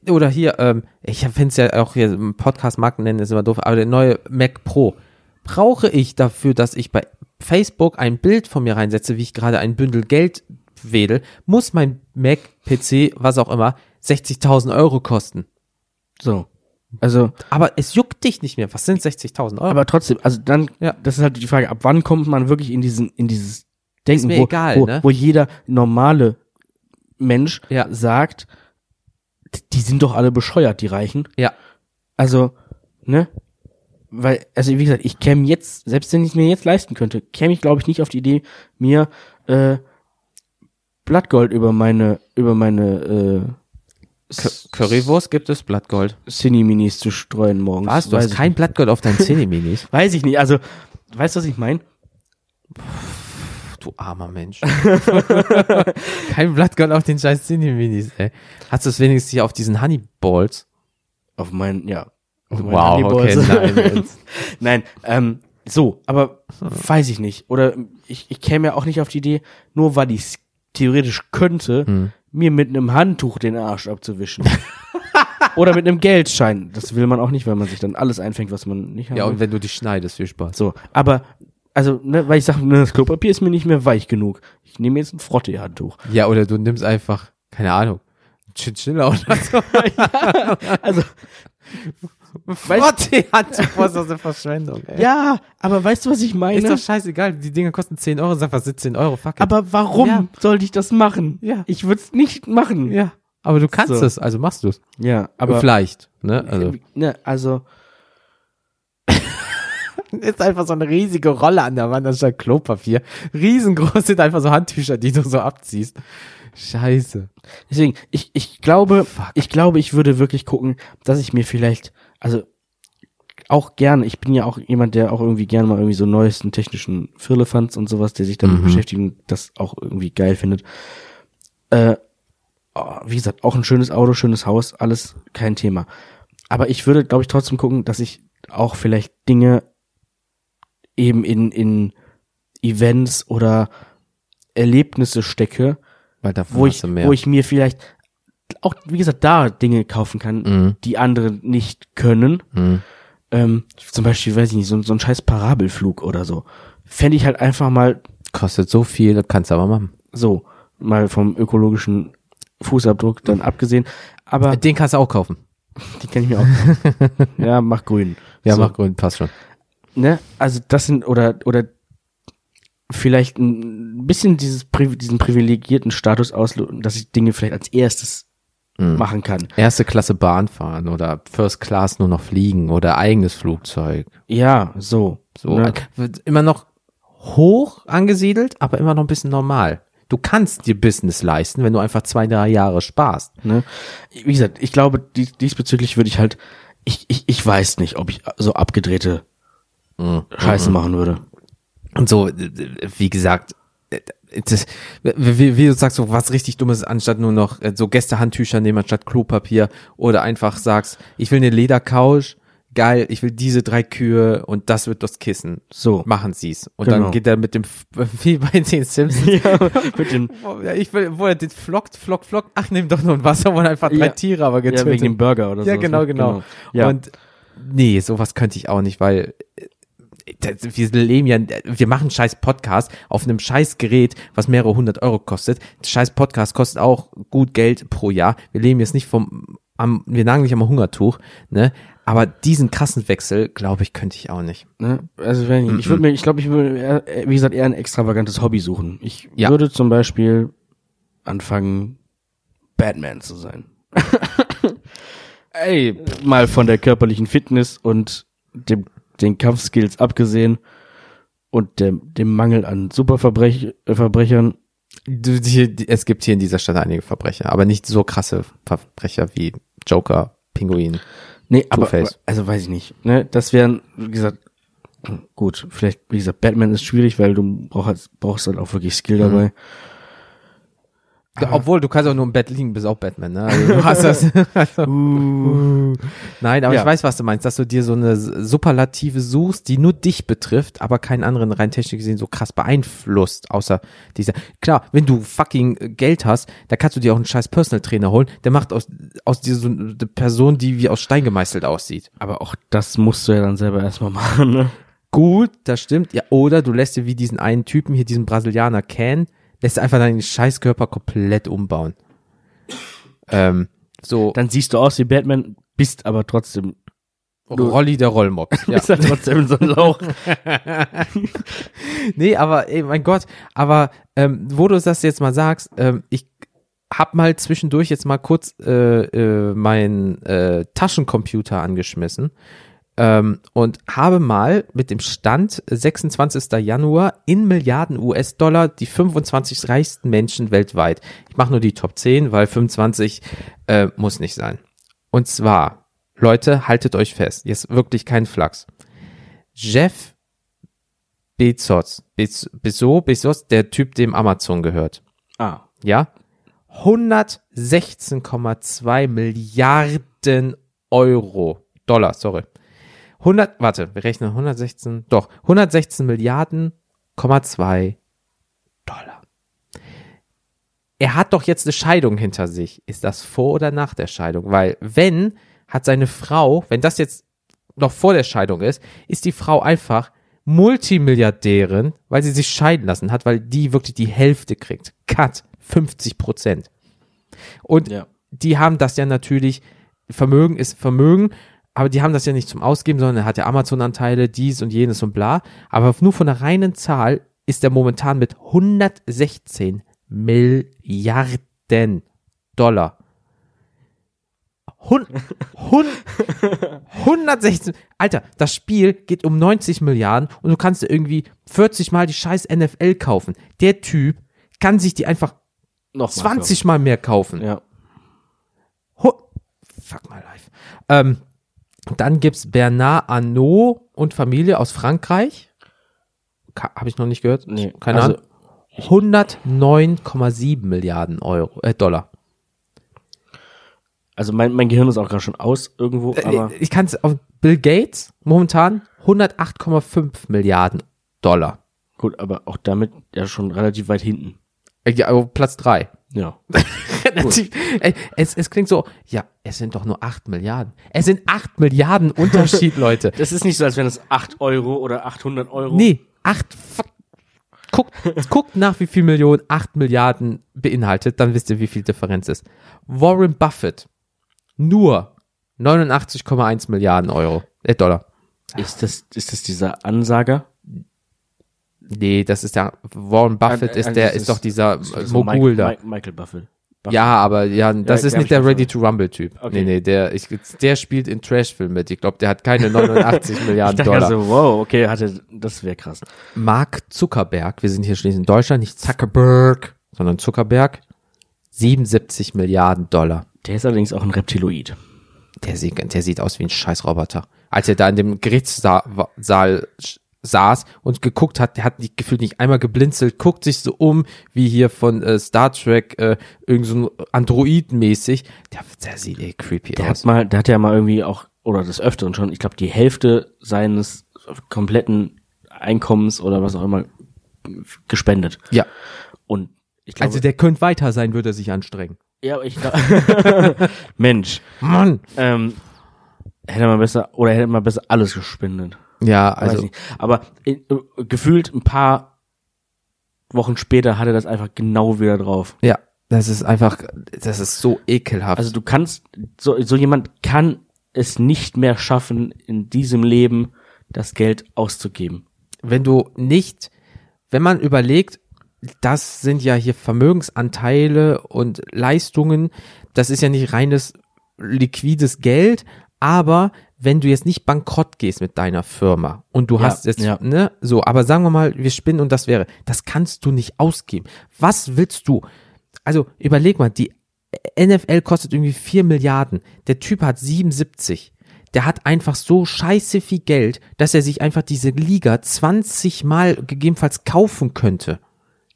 Oder hier, ähm, ich finde es ja auch hier im Podcast Marken nennen ist immer doof, aber der neue Mac Pro. Brauche ich dafür, dass ich bei Facebook ein Bild von mir reinsetze, wie ich gerade ein Bündel Geld wedel, muss mein Mac, PC, was auch immer, 60.000 Euro kosten. So. Also, Aber es juckt dich nicht mehr. Was sind 60.000 Euro? aber trotzdem, also dann, Ja. das ist halt die Frage, ab wann kommt man wirklich in diesen, in dieses Denken, wo, egal, wo, ne? wo jeder normale Mensch Ja. sagt, die sind doch alle bescheuert, die Reichen. ja, Also, ne? Weil, also wie gesagt, ich käme jetzt, selbst wenn ich es mir jetzt leisten könnte, käme ich, glaube ich, nicht auf die Idee, mir äh, Blattgold über meine, über meine äh, Cu- Currywurst gibt es Blattgold. Cine-Minis zu streuen morgens. Was? Du Weiß hast kein nicht. Blattgold auf deinen Cineminis? Weiß ich nicht. Also, weißt du, was ich meine? Du armer Mensch. kein Blattgold auf den scheiß Cineminis, ey. Hast du es wenigstens hier auf diesen Honeyballs? Auf meinen, ja. Auf meinen Wow, okay, Honeyballs. nein, jetzt. Nein, ähm, so, aber weiß ich nicht. Oder ich, ich käme ja auch nicht auf die Idee, nur weil ich es theoretisch könnte, Hm. Mir mit einem Handtuch den Arsch abzuwischen. Oder mit einem Geldschein. Das will man auch nicht, weil man sich dann alles einfängt, was man nicht haben Ja, und wenn du dich schneidest, viel Spaß. So, aber, also, ne, weil ich sage, ne, das Klopapier ist mir nicht mehr weich genug. Ich nehme jetzt ein Frotte-Handtuch. Ja, oder du nimmst einfach, keine Ahnung, Chinchilla oder so. Also, Frotte-Handtuch, was ist das eine Verschwendung, ey. ja, aber weißt du, was ich meine? Ist doch scheißegal, die Dinger kosten 10 Euro, sag was 17 Euro, fuck it. aber warum Ja. sollte ich das machen? Ja. Ich würde es nicht machen. ja, aber du kannst So. es, also machst du es. Ja, aber, Vielleicht, ne, also. ne, also, ist einfach so eine riesige Rolle an der Wand anstatt Klopapier. Riesengroß sind einfach so Handtücher, die du so abziehst. Scheiße. Deswegen, ich, ich glaube, Fuck. ich glaube, ich würde wirklich gucken, dass ich mir vielleicht, also auch gerne, ich bin ja auch jemand, der auch irgendwie gerne mal irgendwie so neuesten technischen Firlefanz und sowas, der sich damit Mhm. beschäftigt und das auch irgendwie geil findet. Äh, oh, wie gesagt, auch ein schönes Auto, schönes Haus, alles kein Thema. Aber ich würde, glaube ich, trotzdem gucken, dass ich auch vielleicht Dinge eben in, in Events oder Erlebnisse stecke, Weil davon wo ich, wo ich mir vielleicht auch, wie gesagt, da Dinge kaufen kann, Mhm. die andere nicht können. Mhm. ähm, zum Beispiel, weiß ich nicht, so, so ein scheiß Parabelflug oder so. Fände ich halt einfach mal Kostet so viel, kannst du aber machen. so, mal vom ökologischen Fußabdruck dann abgesehen. Aber Den kannst du auch kaufen. die kann ich mir auch. ja, mach grün. Ja, so, mach grün, passt schon. Ne? Also das sind, oder, oder vielleicht ein bisschen dieses, diesen privilegierten Status auslösen, dass ich Dinge vielleicht als erstes Mhm. machen kann. Erste Klasse Bahn fahren oder First Class nur noch fliegen oder eigenes Flugzeug. Ja, so. So ne? immer noch hoch angesiedelt, aber immer noch ein bisschen normal. Du kannst dir Business leisten, wenn du einfach zwei, drei Jahre sparst. Ne? Wie gesagt, ich glaube, dies, diesbezüglich würde ich halt, ich, ich, ich weiß nicht, ob ich so abgedrehte Mhm. Scheiße machen würde. Und so, wie gesagt, das, wie, wie du sagst, so was richtig Dummes, anstatt nur noch äh, so Gästehandtücher nehmen anstatt Klopapier oder einfach sagst, ich will eine Ledercouch, geil, ich will diese drei Kühe und das wird das Kissen. So. Machen sie's. Und Genau. dann geht er mit dem, wie bei den Simpsons, ja, mit ja, ich will, wo er den flockt, flock, flock, ach, nimm doch nur ein Wasser, wo er einfach drei Ja. Tiere aber ja, getötet. wegen dem Burger oder so. ja, genau, genau. Ja. Und nee, sowas könnte ich auch nicht, weil äh, wir leben ja, wir machen scheiß Podcast auf einem scheiß Gerät, was mehrere hundert Euro kostet. Scheiß Podcast kostet auch gut Geld pro Jahr. Wir leben jetzt nicht vom, am, wir nagen nicht am Hungertuch, ne? Aber diesen krassen Wechsel, glaube ich, könnte ich auch nicht. Ne? Also wenn ich, ich würde mir, ich glaube, ich würde, eher, wie gesagt, eher ein extravagantes Hobby suchen. Ich Ja. würde zum Beispiel anfangen, Batman zu sein. Ey, mal von der körperlichen Fitness und dem, den Kampfskills abgesehen und dem, dem Mangel an Superverbrechern, äh, es gibt hier in dieser Stadt einige Verbrecher, aber nicht so krasse Verbrecher wie Joker, Pinguin. Nee, aber, Two-Face. also weiß ich nicht. Ne, das wären, wie gesagt, gut, vielleicht, wie gesagt, Batman ist schwierig, weil du brauchst, brauchst halt auch wirklich Skill dabei. Obwohl, du kannst auch nur im Bett liegen, bist auch Batman, ne? Also, du hast das. Also, Nein, aber Ja. ich weiß, was du meinst, dass du dir so eine Superlative suchst, die nur dich betrifft, aber keinen anderen rein technisch gesehen so krass beeinflusst, außer dieser. Klar, wenn du fucking äh, Geld hast, da kannst du dir auch einen scheiß Personal Trainer holen, der macht aus, aus dir so eine Person, die wie aus Stein gemeißelt aussieht. Aber auch das musst du ja dann selber erstmal machen, ne? Gut, das stimmt. Ja, oder du lässt dir wie diesen einen Typen hier, diesen Brasilianer Can, lässt einfach deinen Scheißkörper komplett umbauen. Ähm, so, Dann siehst du aus wie Batman, bist aber trotzdem, Rolli der Rollmops. Ja. bist halt trotzdem so ein Lauch. nee, aber ey, mein Gott, aber ähm, wo du das jetzt mal sagst, ähm, ich hab mal zwischendurch jetzt mal kurz äh, äh, meinen äh, Taschencomputer angeschmissen ähm, und habe mal mit dem Stand 26. Januar in Milliarden US-Dollar die 25 reichsten Menschen weltweit. Ich mache nur die Top 10, weil 25 äh, muss nicht sein. Und zwar, Leute, haltet euch fest, jetzt wirklich kein Flachs. Jeff Bezos, Bez, Bezos, Bezos, der Typ, dem Amazon gehört, Ah. ja, 116,2 Milliarden Euro, Dollar, sorry. 100, warte, wir rechnen 116, doch, 116 Milliarden, 2 Dollar. Er hat doch jetzt eine Scheidung hinter sich. Ist das vor oder nach der Scheidung? Weil wenn, hat seine Frau, wenn das jetzt noch vor der Scheidung ist, ist die Frau einfach Multimilliardärin, weil sie sich scheiden lassen hat, weil die wirklich die Hälfte kriegt. Cut. 50 Prozent. Und Ja. die haben das ja natürlich, Vermögen ist Vermögen, aber die haben das ja nicht zum Ausgeben, sondern er hat ja Amazon-Anteile, dies und jenes und bla. Aber nur von der reinen Zahl ist er momentan mit 116 Milliarden Dollar. Hun, hun, 116. Alter, das Spiel geht um 90 Milliarden und du kannst dir irgendwie 40 Mal die scheiß NFL kaufen. Der Typ kann sich die einfach Noch 20 Mal mehr kaufen. Ja. Fuck my life. Ähm, dann gibt's Bernard Arnault und Familie aus Frankreich. Habe ich noch nicht gehört. Nee, Keine also- Ahnung. 109,7 Milliarden Euro, äh, Dollar. Also mein, mein Gehirn ist auch gerade schon aus irgendwo, aber ich kann es auf Bill Gates momentan 108,5 Milliarden Dollar. gut, aber auch damit ja schon relativ weit hinten. Äh, Ja, Platz drei. Ja. Ey, es, es klingt so, ja, es sind doch nur 8 Milliarden. Es sind 8 Milliarden Unterschied, Leute. Das ist nicht so, als wären es 8 Euro oder 800 Euro. Nee, 8, fuck. Guckt, guckt nach, wie viel Millionen 8 Milliarden beinhaltet, dann wisst ihr, wie viel Differenz ist. Warren Buffett, nur 89,1 Milliarden Euro, äh, Dollar. Ist das, ist das dieser Ansager? Nee, das ist der, Warren Buffett Ah, ist ah, der, ist ist- doch dieser ist so Mogul Mike, da. Michael Buffett. Ja, aber ja, das Ja, ist nicht der ich Ready to Rumble Typ. Okay. Nee, nee, der, ich, der spielt in Trashfilmen mit. Ich glaube, der hat keine 89 Ich Milliarden dachte Dollar. so, wow, okay, hatte, das wäre krass. Mark Zuckerberg, wir sind hier schließlich in Deutschland, nicht Zuckerberg, sondern Zuckerberg, 77 Milliarden Dollar. Der ist allerdings auch ein Reptiloid. Der sieht, der sieht aus wie ein Scheißroboter. Als er da in dem Gerichtssaal Saal saß und geguckt hat, der hat nicht, gefühlt nicht einmal geblinzelt, guckt sich so um, wie hier von äh, Star Trek, äh, irgend so ein Android-mäßig. Der, der sieht eh creepy Der aus. hat mal, der hat ja mal irgendwie auch, oder des Öfteren schon, ich glaube, die Hälfte seines kompletten Einkommens oder was auch immer gespendet. Ja, Und ich glaube, also der könnte weiter sein, würde er sich anstrengen. ja, aber ich glaube, Mensch, Mann! ähm, hätte man besser, oder hätte man besser alles gespendet. Ja, also. Aber äh, gefühlt ein paar Wochen später hat er das einfach genau wieder drauf. ja, das ist einfach, das ist so ekelhaft. Also du kannst, so, so jemand kann es nicht mehr schaffen, in diesem Leben das Geld auszugeben. wenn du nicht, wenn man überlegt, das sind ja hier Vermögensanteile und Leistungen, das ist ja nicht reines liquides Geld, aber wenn du jetzt nicht bankrott gehst mit deiner Firma und du Ja, hast jetzt, ja. ne, so, aber sagen wir mal, wir spinnen und das wäre, das kannst du nicht ausgeben. Was willst du? Also überleg mal, die NFL kostet irgendwie 4 Milliarden. Der Typ hat 77. Der hat einfach so scheiße viel Geld, dass er sich einfach diese Liga 20 Mal gegebenenfalls kaufen könnte.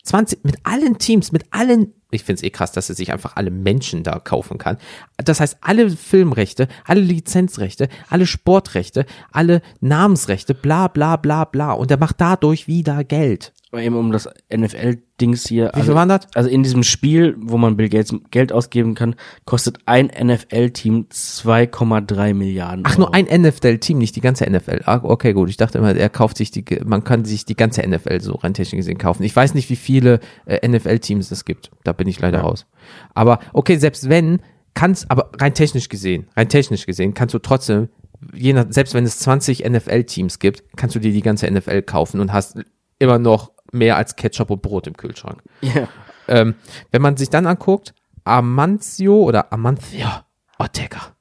20, mit allen Teams, mit allen, ich find's eh krass, dass er sich einfach alle Menschen da kaufen kann. Das heißt, alle Filmrechte, alle Lizenzrechte, alle Sportrechte, alle Namensrechte, bla bla bla bla. Und er macht dadurch wieder Geld. Aber eben um das NFL-Dings hier. Wie viel waren das? Also in diesem Spiel, wo man Bill Gates Geld ausgeben kann, kostet ein NFL-Team 2,3 Milliarden. Ach, Euro. nur ein NFL-Team, nicht die ganze NFL. Ah, okay, gut. Ich dachte immer, er kauft sich die, man kann sich die ganze NFL so rein technisch gesehen kaufen. Ich weiß nicht, wie viele äh, NFL-Teams es gibt. Da bin ich leider raus. Aber okay, selbst wenn, kannst, aber rein technisch gesehen, rein technisch gesehen, kannst du trotzdem, je nach, selbst wenn es 20 NFL-Teams gibt, kannst du dir die ganze NFL kaufen und hast immer noch mehr als Ketchup und Brot im Kühlschrank. Ja. Ähm, wenn man sich dann anguckt, Amancio oder Amancio Ortega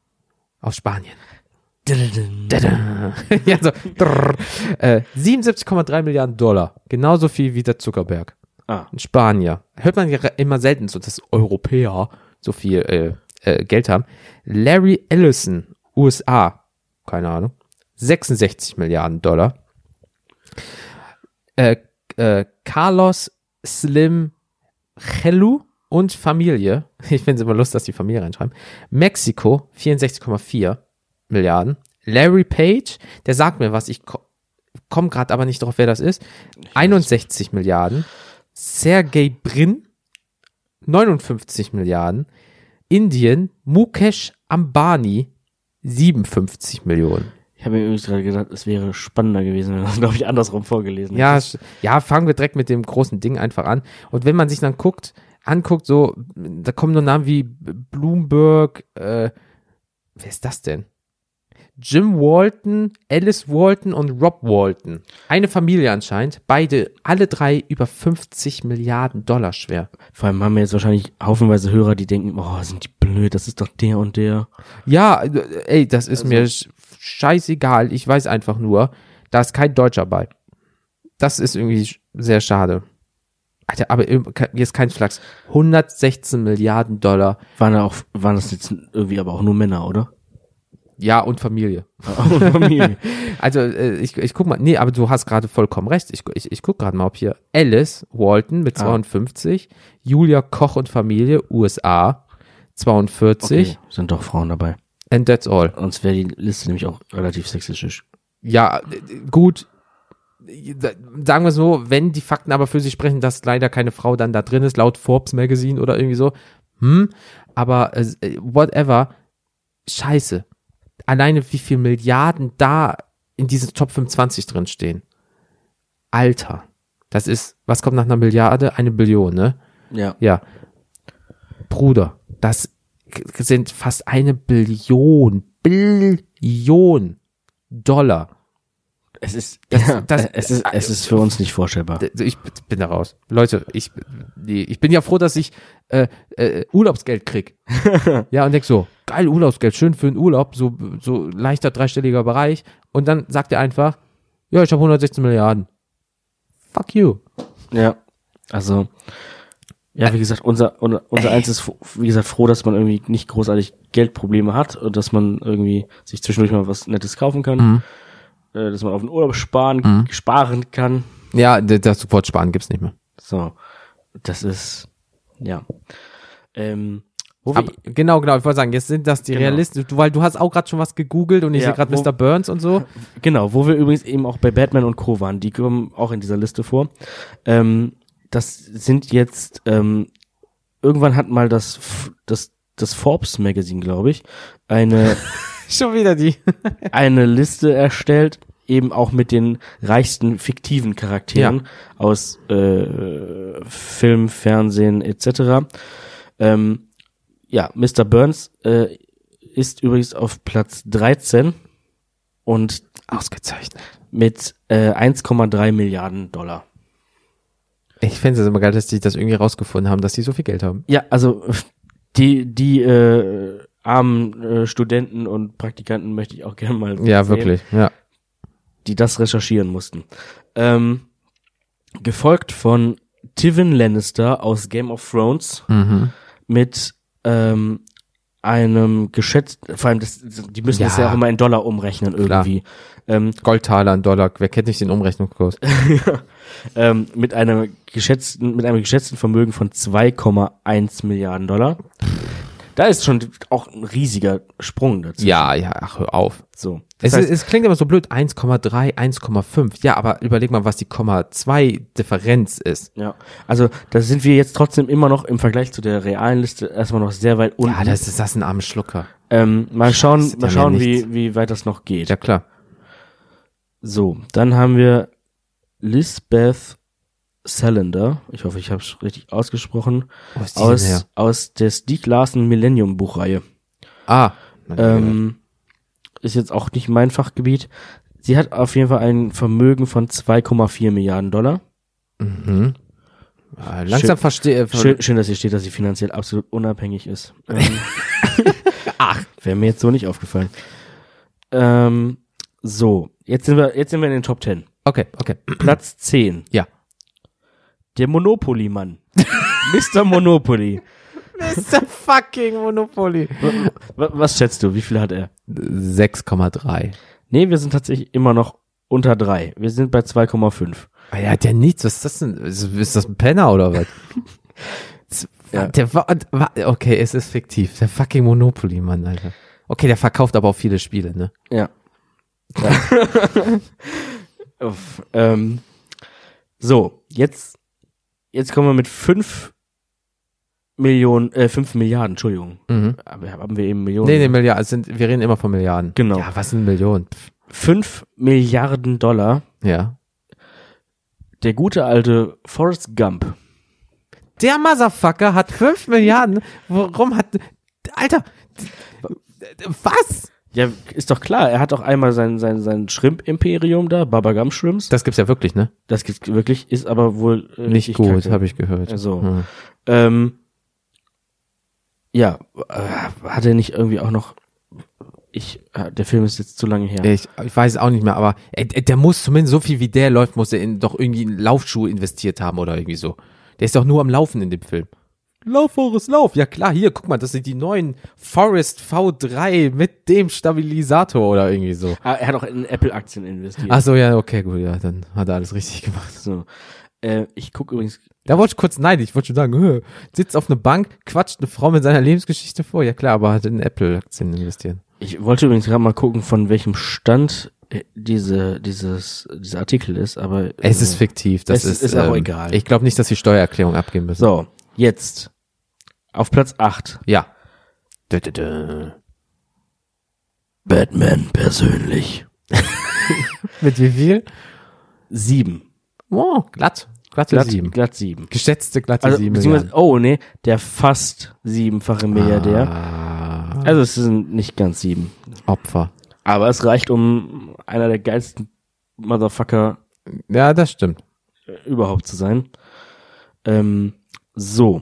aus Spanien. Ja, so, äh, 77,3 Milliarden Dollar. Genauso viel wie der Zuckerberg. Ah. Ein Spanier. Hört man ja immer selten so, dass Europäer so viel äh, äh, Geld haben. Larry Ellison, USA. Keine Ahnung. 66 Milliarden Dollar. Äh, äh, Carlos Slim Chelu und Familie. Ich finde es immer lustig, dass die Familie reinschreiben. Mexiko 64,4 Milliarden. Larry Page, der sagt mir was, ich ko komme gerade aber nicht drauf, wer das ist. 61 Milliarden. Sergey Brin 59 Milliarden. Indien Mukesh Ambani 57 Millionen. Ich habe mir übrigens gerade gedacht, es wäre spannender gewesen, wenn man das, glaube ich, andersrum vorgelesen Ja, hätte. ja, fangen wir direkt mit dem großen Ding einfach an. Und wenn man sich dann guckt, anguckt, so, da kommen nur Namen wie Bloomberg, äh, wer ist das denn? Jim Walton, Alice Walton und Rob Walton. Eine Familie anscheinend. Beide, alle drei über 50 Milliarden Dollar schwer. Vor allem haben wir jetzt wahrscheinlich haufenweise Hörer, die denken, oh, sind die blöd, das ist doch der und der. Ja, ey, das ist mir sch- scheißegal. Ich weiß einfach nur, da ist kein Deutscher bei. Das ist irgendwie sehr schade. Alter, aber jetzt kein Flachs. 116 Milliarden Dollar. Waren da auch, waren das jetzt irgendwie aber auch nur Männer, oder? Ja, und Familie. Und Familie. Also, äh, ich, ich guck mal, nee, aber du hast gerade vollkommen recht. Ich, ich, ich guck gerade mal, ob hier Alice Walton mit Ah. 52, Julia Koch und Familie, USA, 42, Okay, sind doch Frauen dabei. and that's all. Sonst wäre die Liste nämlich auch relativ sexistisch. Ja, äh, gut. Sagen wir so, wenn die Fakten aber für sich sprechen, dass leider keine Frau dann da drin ist, laut Forbes Magazine oder irgendwie so, hm, aber äh, whatever, scheiße. Alleine wie viel Milliarden da in diesem Top 25 drin stehen. Alter. Das ist, was kommt nach einer Milliarde? Eine Billion, ne? Ja. Ja. Bruder, das sind fast eine Billion, Billion Dollar. Es ist, Das- ja, das- es ist, es ist für uns nicht vorstellbar. Ich bin da raus. Leute, ich, ich bin ja froh, dass ich äh, äh, Urlaubsgeld krieg. ja, und denk so, geil, Urlaubsgeld, schön für den Urlaub, so, so leichter dreistelliger Bereich. Und dann sagt er einfach, ja, ich habe 116 Milliarden. Fuck you. Ja. Also, ja, wie gesagt, unser, unser, unser eins ist, wie gesagt, froh, dass man irgendwie nicht großartig Geldprobleme hat und dass man irgendwie sich zwischendurch mal was Nettes kaufen kann, Mhm. Äh, dass man auf den Urlaub sparen, sparen kann. Ja, das Sofortsparen gibt's nicht mehr. So. Das ist, ja. Ähm, wo Aber, genau, genau, ich wollte sagen, jetzt sind das die Genau. Realisten, weil du hast auch gerade schon was gegoogelt und ich Ja, sehe gerade Mr. Burns und so. Genau, wo wir übrigens eben auch bei Batman und Co. waren, die kommen auch in dieser Liste vor. Ähm, das sind jetzt, ähm, irgendwann hat mal das, das, das Forbes Magazine, glaube ich, eine, Schon wieder die. eine Liste erstellt, eben auch mit den reichsten fiktiven Charakteren aus äh, Film, Fernsehen etc. Ähm, ja, Mr. Burns äh, ist übrigens auf Platz 13 und Ausgezeichnet. mit äh, 1,3 Milliarden Dollar. Ich finde es immer geil, dass die das irgendwie rausgefunden haben, dass die so viel Geld haben. Ja, also die die äh, armen äh, Studenten und Praktikanten möchte ich auch gerne mal Ja, sehen, wirklich, ja. die das recherchieren mussten. Ähm, gefolgt von Tivin Lannister aus Game of Thrones Mhm. mit ähm, einem geschätzt, vor allem das, die müssen das Ja. ja auch immer in Dollar umrechnen irgendwie. Ähm, Goldtaler, ein Dollar, wer kennt nicht den Umrechnungskurs? ähm, mit einem geschätzten, mit einem geschätzten Vermögen von 2,1 Milliarden Dollar. Da ist schon auch ein riesiger Sprung dazu. Ja, ja, ach, hör auf. So. Es, heißt, es klingt immer so blöd, 1,3, 1,5. Ja, aber überleg mal, was die Komma 2 Differenz ist. ja. Also, da sind wir jetzt trotzdem immer noch im Vergleich zu der realen Liste erstmal noch sehr weit unten. Ja, das ist das ist ein armer Schlucker. ähm, mal schauen, Scheiße, mal schauen, wie, wie weit das noch geht. Ja, klar. So, dann haben wir Lisbeth Salander. Ich hoffe, ich habe es richtig ausgesprochen. Her? Aus, aus der Stieg Larsen Millennium Buchreihe. Ah. Ähm, ist jetzt auch nicht mein Fachgebiet. Sie hat auf jeden Fall ein Vermögen von 2,4 Milliarden Dollar. mhm. Ja, langsam verstehe. Schön, schön, dass hier steht, dass sie finanziell absolut unabhängig ist. Ähm, Ach, wäre mir jetzt so nicht aufgefallen. Ähm, so, jetzt sind wir, jetzt sind wir in den Top 10. Okay, okay. Platz 10. Ja. Der Monopoly-Mann. Mr. Monopoly. Mr. fucking Monopoly. W was schätzt du? Wie viel hat er? 6,3. Nee, wir sind tatsächlich immer noch unter drei. Wir sind bei 2,5. Ah, Er hat ja nichts. Was ist das denn? Ist, ist das ein Penner oder was? Ja. Der war, okay, es ist fiktiv. Der fucking Monopoly, Mann, Alter. Okay, der verkauft aber auch viele Spiele, ne? Ja. ja. Uff, ähm, so, jetzt, jetzt kommen wir mit fünf Millionen, äh, fünf Milliarden, Entschuldigung. Mhm. Aber haben wir eben Millionen? Nee, nee, Milliarden. Es sind, wir reden immer von Milliarden. Genau. Ja, was sind Millionen? Pff, Fünf Milliarden Dollar. Ja. Der gute alte Forrest Gump. Der Motherfucker hat 5 Milliarden. Warum hat. Alter! Was? Ja, ist doch klar. Er hat doch einmal sein, sein, sein Shrimp-Imperium da, Baba Gump Shrimps. Das gibt's ja wirklich, ne? Das gibt's wirklich, ist aber wohl äh, Nicht gut, habe ich gehört. Also, Hm. Ähm, ja, äh, hat er nicht irgendwie auch noch. Ich, äh, der Film ist jetzt zu lange her. Ich, ich weiß auch nicht mehr, aber äh, der muss zumindest so viel wie der läuft, muss er in, doch irgendwie in Laufschuhe investiert haben oder irgendwie so. Der ist doch nur am Laufen in dem Film. Lauf, Forrest, lauf. Ja klar, hier, guck mal, das sind die neuen Forest V3 mit dem Stabilisator oder irgendwie so. Ah, er hat auch in Apple-Aktien investiert. Ach so, ja, okay, gut, ja, dann hat er alles richtig gemacht. So. Äh, ich gucke übrigens. Da wollte ich kurz nein, ich wollte schon sagen, hö, sitzt auf einer Bank, quatscht eine Frau mit seiner Lebensgeschichte vor. Ja klar, aber hat in Apple-Aktien investiert. Ich wollte übrigens gerade mal gucken, von welchem Stand äh, diese, dieses, dieser Artikel ist, aber. Es äh, ist fiktiv, das es ist, ist auch egal. Ich glaube nicht, dass sie Steuererklärung abgeben müssen. So, jetzt. Auf Platz 8. Ja. Dö, dö, dö. Batman persönlich. Mit wie viel? 7. Oh, glatt. Glatte Glatt sieben. Glatt 7. Geschätzte glatte Also, sieben Milliarden. oh nee, der fast siebenfache Milliardär. Ah, Also es sind nicht ganz sieben. Opfer. Aber es reicht, um einer der geilsten Motherfucker Ja, das stimmt. überhaupt zu sein. Ähm, so.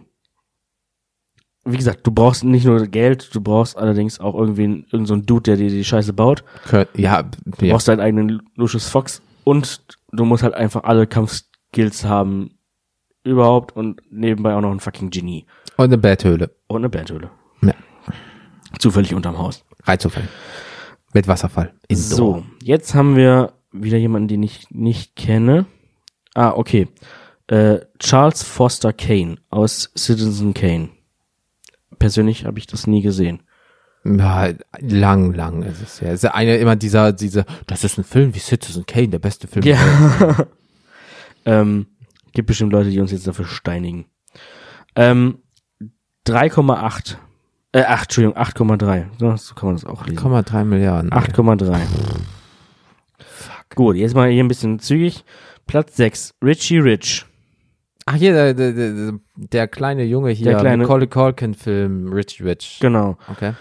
Wie gesagt, du brauchst nicht nur Geld, du brauchst allerdings auch irgendwie einen- irgend so einen Dude, der dir die Scheiße baut. Ja, Du ja. brauchst deinen eigenen Lucius Fox und du musst halt einfach alle Kampfskills haben überhaupt und nebenbei auch noch ein fucking Genie Und eine Betthöhle. und eine Bandhöhle. Ja. Zufällig unterm Haus. Reizufall. Mit Wasserfall. Indoor. So, jetzt haben wir wieder jemanden, den ich nicht kenne. Ah, okay. Äh, Charles Foster Kane aus Citizen Kane. Persönlich habe ich das nie gesehen. Ja, lang, lang ist es ja. Es ist ja eine immer dieser, diese, das ist ein Film wie Citizen Kane, der beste Film. Ja. ähm, gibt bestimmt Leute, die uns jetzt dafür steinigen. Ähm, 3,8. Äh, 8, Entschuldigung, 8,3. So, so kann man das auch lesen. 8,3 Milliarden. 8,3. Gut, jetzt mal hier ein bisschen zügig. Platz 6, Richie Rich. Ach hier, der, der, der, der kleine Junge hier, Der kleine- Macaulay Culkin Film, Rich Rich. Genau. Okay.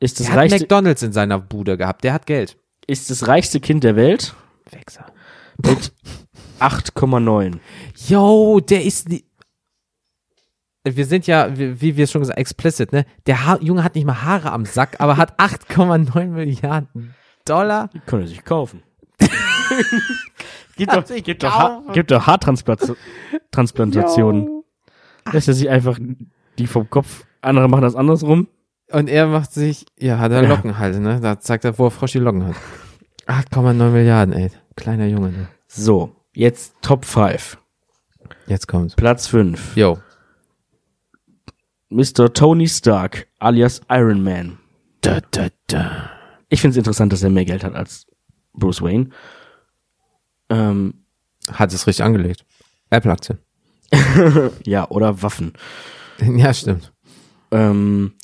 Ist das, Der hat reichste, McDonalds in seiner Bude gehabt, der hat Geld. ist das reichste Kind der Welt Wechsel. mit 8,9. Yo, der ist wir sind ja, wie, wir schon gesagt, explicit, ne? Der ha Junge hat nicht mal Haare am Sack, aber hat 8,9 Milliarden Dollar. Die können er sich kaufen. Gibt, doch, gibt, doch, ha gibt doch Haartransplantationen. Lässt er sich einfach die vom Kopf, andere machen das andersrum. Und er macht sich, ja, hat er Ja. Locken halt, ne? Da zeigt er, wo er Frosch die Locken hat. 8,9 Milliarden, ey. Kleiner Junge, ne? So, jetzt Top 5. Jetzt kommt's. Platz 5. Yo. Mr. Tony Stark, alias Iron Man. Da, da, da. Ich finde es interessant, dass er mehr Geld hat als Bruce Wayne. Ähm, Hat es richtig angelegt. Apple-Aktien. ja, oder Waffen. Ja, stimmt. Ähm,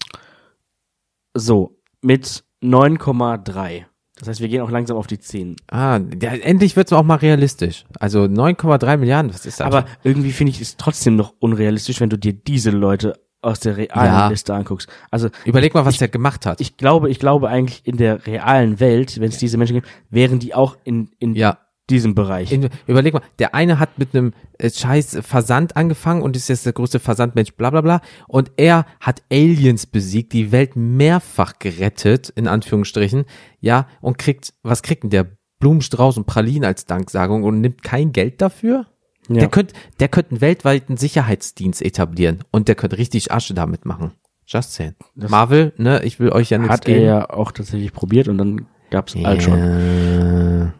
so, mit 9,3. Das heißt, wir gehen auch langsam auf die 10. Ah, ja, endlich wird's auch mal realistisch. Also 9,3 Milliarden, was ist das? Aber irgendwie finde ich es trotzdem noch unrealistisch, wenn du dir diese Leute aus der realen Ja. Liste anguckst. Also Überleg mal, was der gemacht hat. ich glaube, ich glaube eigentlich in der realen Welt, wenn es diese Menschen gibt, wären die auch in, in ja. diesem Bereich. In, überleg mal, der eine hat mit einem äh, scheiß Versand angefangen und ist jetzt der größte Versandmensch, bla bla bla. Und er hat Aliens besiegt, die Welt mehrfach gerettet, in Anführungsstrichen, ja, und kriegt, was kriegt denn der? Blumenstrauß und Pralinen als Danksagung und nimmt kein Geld dafür? Ja. Der könnte der könnte einen weltweiten Sicherheitsdienst etablieren und der könnte richtig Asche damit machen. Just saying. Marvel, ne, ich will euch ja nichts hat er geben. ja auch tatsächlich probiert und dann gab's Ultron. Ja.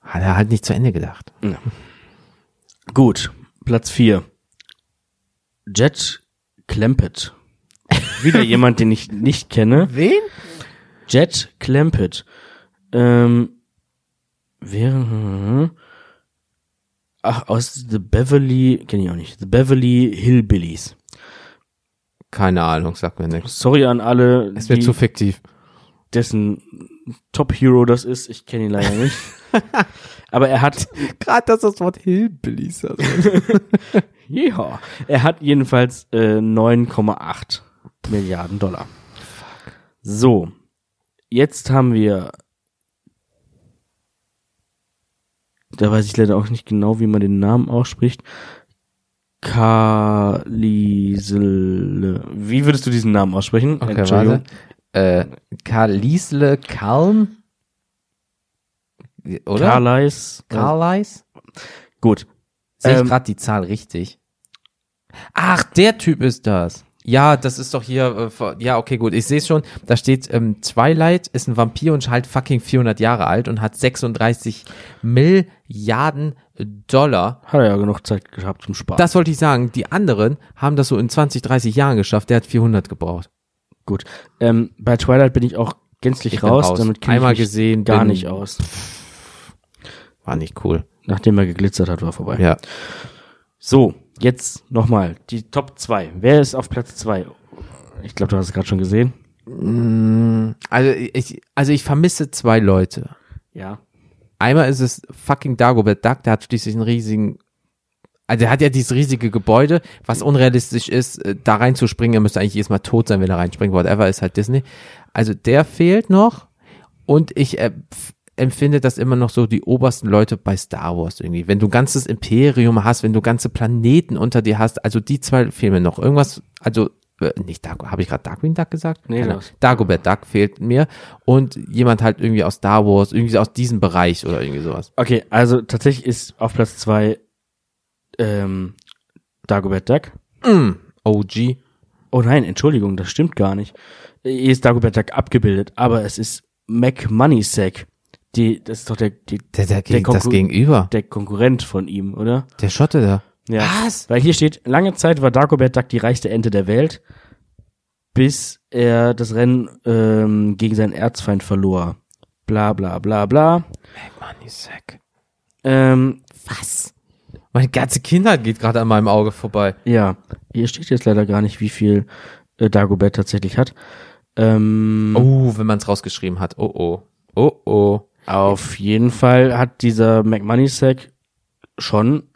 Hat er halt nicht zu Ende gedacht. Gut, Platz 4. Jet Clampett. Wieder jemand, den ich nicht kenne. Wen? Jet Clampett. Ähm, wer? Ach, aus The Beverly, kenne ich auch nicht. The Beverly Hillbillies. Keine Ahnung, sagt mir nichts. Sorry an alle, Es wird zu fiktiv. dessen Top Hero das ist. Ich kenne ihn leider nicht. Aber er hat, Gerade dass das Wort Hillbillies also. ja, er hat jedenfalls äh, 9,8 Milliarden Dollar. So, jetzt haben wir, da weiß ich leider auch nicht genau, wie man den Namen ausspricht. Kalisele. Wie würdest du diesen Namen aussprechen? Okay, warte. Äh, Karl Liesle Kalm? Oder? Carleis. Carleis? Gut. Sehe ich Ähm, gerade die Zahl richtig? Ach, der Typ ist das. Ja, das ist doch hier, äh, ja, okay, gut, ich sehe es schon, da steht, ähm, Twilight ist ein Vampir und halt fucking 400 Jahre alt und hat 36 Milliarden Dollar. Hat er ja genug Zeit gehabt zum Spaß. Das wollte ich sagen, die anderen haben das so in 20, 30 Jahren geschafft, der hat 400 gebraucht. Gut. Ähm, bei Twilight bin ich auch gänzlich Ich raus. raus. Damit kenn Einmal ich mich gesehen, gar nicht aus. War nicht cool. Nachdem er geglitzert hat, war vorbei. Ja. So, jetzt nochmal die Top 2. Wer ist auf Platz 2? Ich glaube, du hast es gerade schon gesehen. Mm, Also ich, also ich vermisse zwei Leute. Ja. Einmal ist es fucking Dagobert Duck, der hat schließlich einen riesigen, also er hat ja dieses riesige Gebäude, was unrealistisch ist, äh, da reinzuspringen, er müsste eigentlich jedes Mal tot sein, wenn er reinspringt, whatever, ist halt Disney. Also der fehlt noch und ich äh, empfinde das immer noch so die obersten Leute bei Star Wars irgendwie. Wenn du ganzes Imperium hast, wenn du ganze Planeten unter dir hast, also die zwei fehlen mir noch. Irgendwas, also äh, nicht Dago, habe ich gerade Darkwing Duck gesagt? Nee, Keine Dagobert Duck fehlt mir und jemand halt irgendwie aus Star Wars, irgendwie aus diesem Bereich oder irgendwie sowas. Okay, also tatsächlich ist auf Platz zwei ähm, Dagobert Duck. Mm, OG. Oh nein, Entschuldigung, das stimmt gar nicht. Hier ist Dagobert Duck abgebildet, aber es ist Mac Moneysack. Die, das ist doch der, die, Der, der, Der das Gegenüber. der Konkurrent von ihm, oder? Der Schotte da. Ja. Was? Weil hier steht, lange Zeit war Dagobert Duck die reichste Ente der Welt, bis er das Rennen ähm, gegen seinen Erzfeind verlor. Bla bla bla bla. Money Sack. Ähm, Was? Meine ganze Kindheit geht gerade an meinem Auge vorbei. ja, hier steht jetzt leider gar nicht, wie viel äh, Dagobert tatsächlich hat. Ähm, Oh, wenn man es rausgeschrieben hat. Oh, oh. Oh, oh. Auf jeden Fall hat dieser McMoneysack schon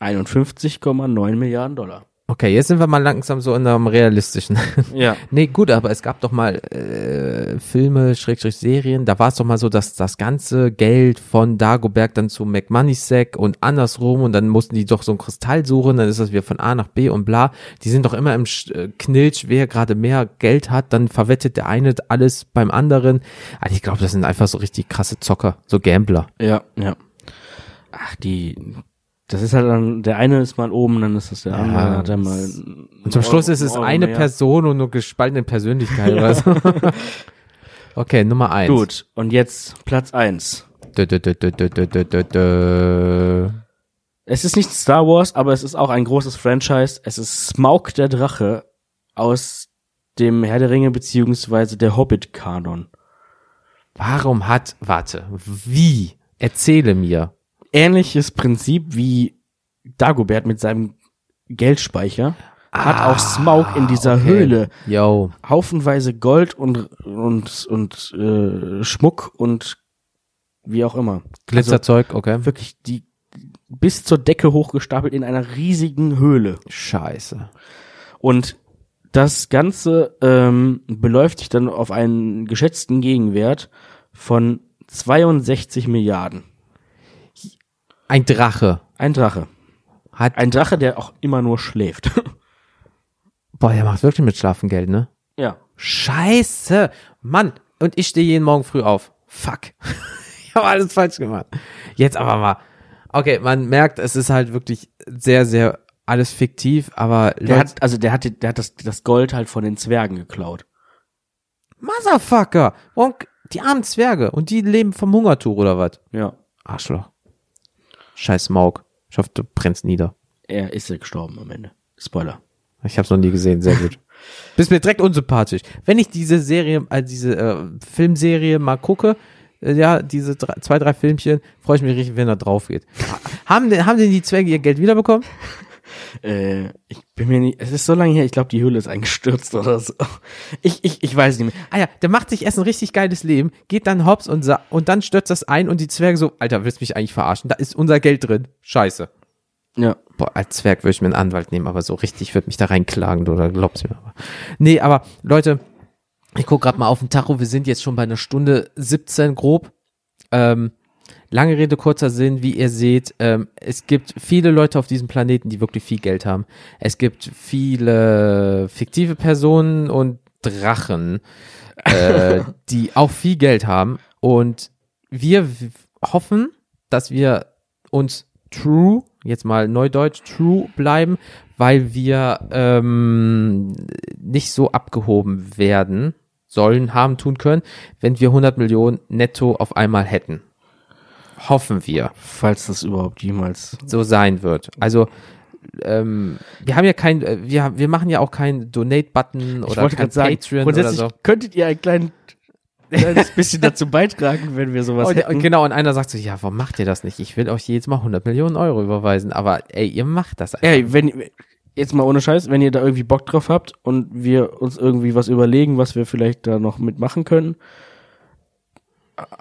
51,9 Milliarden Dollar. Okay, jetzt sind wir mal langsam so in einem realistischen. Ja. nee, gut, aber es gab doch mal äh, Filme, Schrägstrich Serien, da war es doch mal so, dass das ganze Geld von Dagobert dann zu McMoneysack und andersrum und dann mussten die doch so ein Kristall suchen, dann ist das wieder von A nach B und bla. Die sind doch immer im äh, Knilch, wer gerade mehr Geld hat, dann verwettet der eine alles beim anderen. Also ich glaube, das sind einfach so richtig krasse Zocker, so Gambler. Ja, ja. Ach, die, das ist halt dann, der eine ist mal oben, dann ist das der ja, andere. Hat dann mal und zum Schluss ist es Euro eine mehr. Person und nur gespaltene Persönlichkeit oder so. okay, Nummer eins. Gut, und jetzt Platz eins. Dö, dö, dö, es ist nicht Star Wars, aber es ist auch ein großes Franchise. Es ist Smaug der Drache aus dem Herr der Ringe beziehungsweise der Hobbit-Kanon. Warum hat, warte, wie, erzähle mir, Ähnliches Prinzip wie Dagobert mit seinem Geldspeicher hat auch Smaug in dieser Ah, okay. Höhle Yo. haufenweise Gold und und und äh, Schmuck und wie auch immer. Glitzerzeug, okay. Also wirklich die bis zur Decke hochgestapelt in einer riesigen Höhle. Scheiße. Und das Ganze ähm, beläuft sich dann auf einen geschätzten Gegenwert von 62 Milliarden. Ein Drache Ein Drache. hat, Ein Drache, der auch immer nur schläft. boah, der macht wirklich mit Schlafen Geld, ne? ja. Scheiße. Mann. Und ich stehe jeden Morgen früh auf. Fuck. ich habe alles falsch gemacht. Jetzt aber mal. Okay, man merkt, es ist halt wirklich sehr, sehr alles fiktiv, aber Der Leute- hat, also der hat, der hat das, das Gold halt von den Zwergen geklaut. Motherfucker. Warum, die armen Zwerge. Und die leben vom Hungertuch oder was? Ja. Arschloch. Scheiß Maug. Ich hoffe, du brennst nieder. Er ist ja gestorben am Ende. Spoiler. Ich hab's noch nie gesehen, sehr gut. Bist mir direkt unsympathisch. Wenn ich diese Serie, also diese äh, Filmserie mal gucke, äh, ja, diese drei, zwei, drei Filmchen, freue ich mich richtig, wenn er drauf geht. haben, denn, haben denn die Zwerge ihr Geld wiederbekommen? Äh, ich bin mir nicht, es ist so lange her, ich glaube, die Höhle ist eingestürzt oder so. Ich, ich, ich weiß nicht mehr. Ah ja, der macht sich erst ein richtig geiles Leben, geht dann hops und, sa und dann stürzt das ein und die Zwerge so, Alter, willst mich eigentlich verarschen? Da ist unser Geld drin. Scheiße. Ja. Boah, als Zwerg würde ich mir einen Anwalt nehmen, aber so richtig würde mich da reinklagen, oder glaubst mir aber. Nee, aber Leute, ich guck gerade mal auf den Tacho, wir sind jetzt schon bei einer Stunde 17 grob. Ähm, lange Rede, kurzer Sinn, wie ihr seht, ähm, es gibt viele Leute auf diesem Planeten, die wirklich viel Geld haben. Es gibt viele fiktive Personen und Drachen, äh, die auch viel Geld haben. Und wir hoffen, dass wir uns true, jetzt mal neudeutsch, true bleiben, weil wir ähm, nicht so abgehoben werden sollen, haben, tun können, wenn wir 100 Millionen netto auf einmal hätten. Hoffen wir Falls das überhaupt jemals. so sein wird. Also ähm, wir haben ja kein, äh, wir, wir machen ja auch keinen Donate-Button oder kein sagen, Patreon oder so. könntet ihr ein klein, kleines bisschen dazu beitragen, wenn wir sowas Und, hätten. genau, und einer sagt so, ja, warum macht ihr das nicht? Ich will euch jetzt mal 100 Millionen Euro überweisen, aber ey, ihr macht das einfach. Ey, wenn, jetzt mal ohne Scheiß, wenn ihr da irgendwie Bock drauf habt und wir uns irgendwie was überlegen, was wir vielleicht da noch mitmachen können,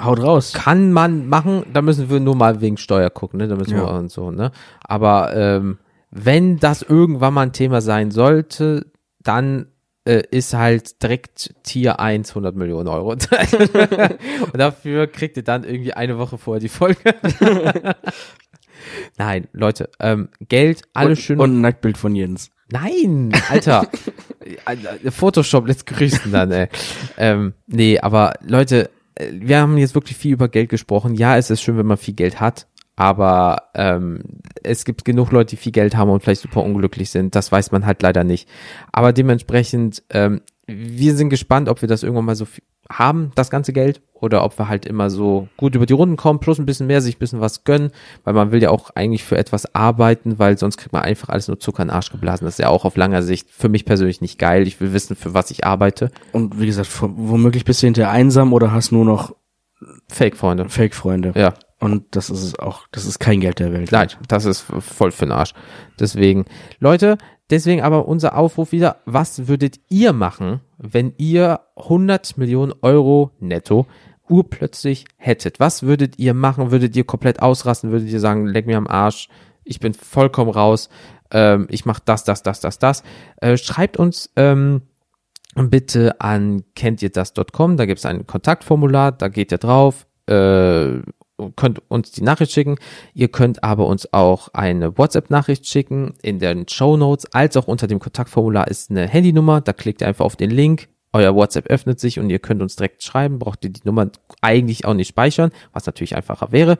haut raus. Kann man machen, da müssen wir nur mal wegen Steuer gucken, ne? Da müssen Ja. wir und so, ne? Aber ähm, wenn das irgendwann mal ein Thema sein sollte, dann äh, ist halt direkt Tier 1 100 Millionen Euro. und dafür kriegt ihr dann irgendwie eine Woche vorher die Folge. Nein, Leute, ähm, Geld, alles schön. Und ein Nacktbild von Jens. Nein, Alter. Alter, Photoshop lässt grüßen dann, ey. Ähm, nee, aber Leute, äh, wir haben jetzt wirklich viel über Geld gesprochen. Ja, es ist schön, wenn man viel Geld hat, aber ähm, es gibt genug Leute, die viel Geld haben und vielleicht super unglücklich sind. Das weiß man halt leider nicht. Aber dementsprechend, ähm, wir sind gespannt, ob wir das irgendwann mal so viel haben, das ganze Geld, oder ob wir halt immer so gut über die Runden kommen, plus ein bisschen mehr, sich ein bisschen was gönnen, weil man will ja auch eigentlich für etwas arbeiten, weil sonst kriegt man einfach alles nur Zucker in den Arsch geblasen. Das ist ja auch auf langer Sicht für mich persönlich nicht geil. Ich will wissen, für was ich arbeite. Und wie gesagt, womöglich bist du hinterher einsam oder hast nur noch Fake-Freunde. Fake-Freunde. Ja. Und das ist es auch, das ist kein Geld der Welt. Nein, das ist voll für den Arsch. Deswegen, Leute, deswegen aber unser Aufruf wieder, was würdet ihr machen, wenn ihr 100 Millionen Euro netto urplötzlich hättet? Was würdet ihr machen? Würdet ihr komplett ausrasten? Würdet ihr sagen, leck mir am Arsch, ich bin vollkommen raus, ähm, ich mache das, das, das, das, das. Äh, schreibt uns ähm, bitte an kennt ihr das.com, da gibt es ein Kontaktformular, da geht ihr drauf, äh, könnt uns die Nachricht schicken. Ihr könnt aber uns auch eine WhatsApp-Nachricht schicken in den Show Notes, als auch unter dem Kontaktformular ist eine Handynummer. Da klickt ihr einfach auf den Link. Euer WhatsApp öffnet sich und ihr könnt uns direkt schreiben. Braucht ihr die Nummer eigentlich auch nicht speichern, was natürlich einfacher wäre.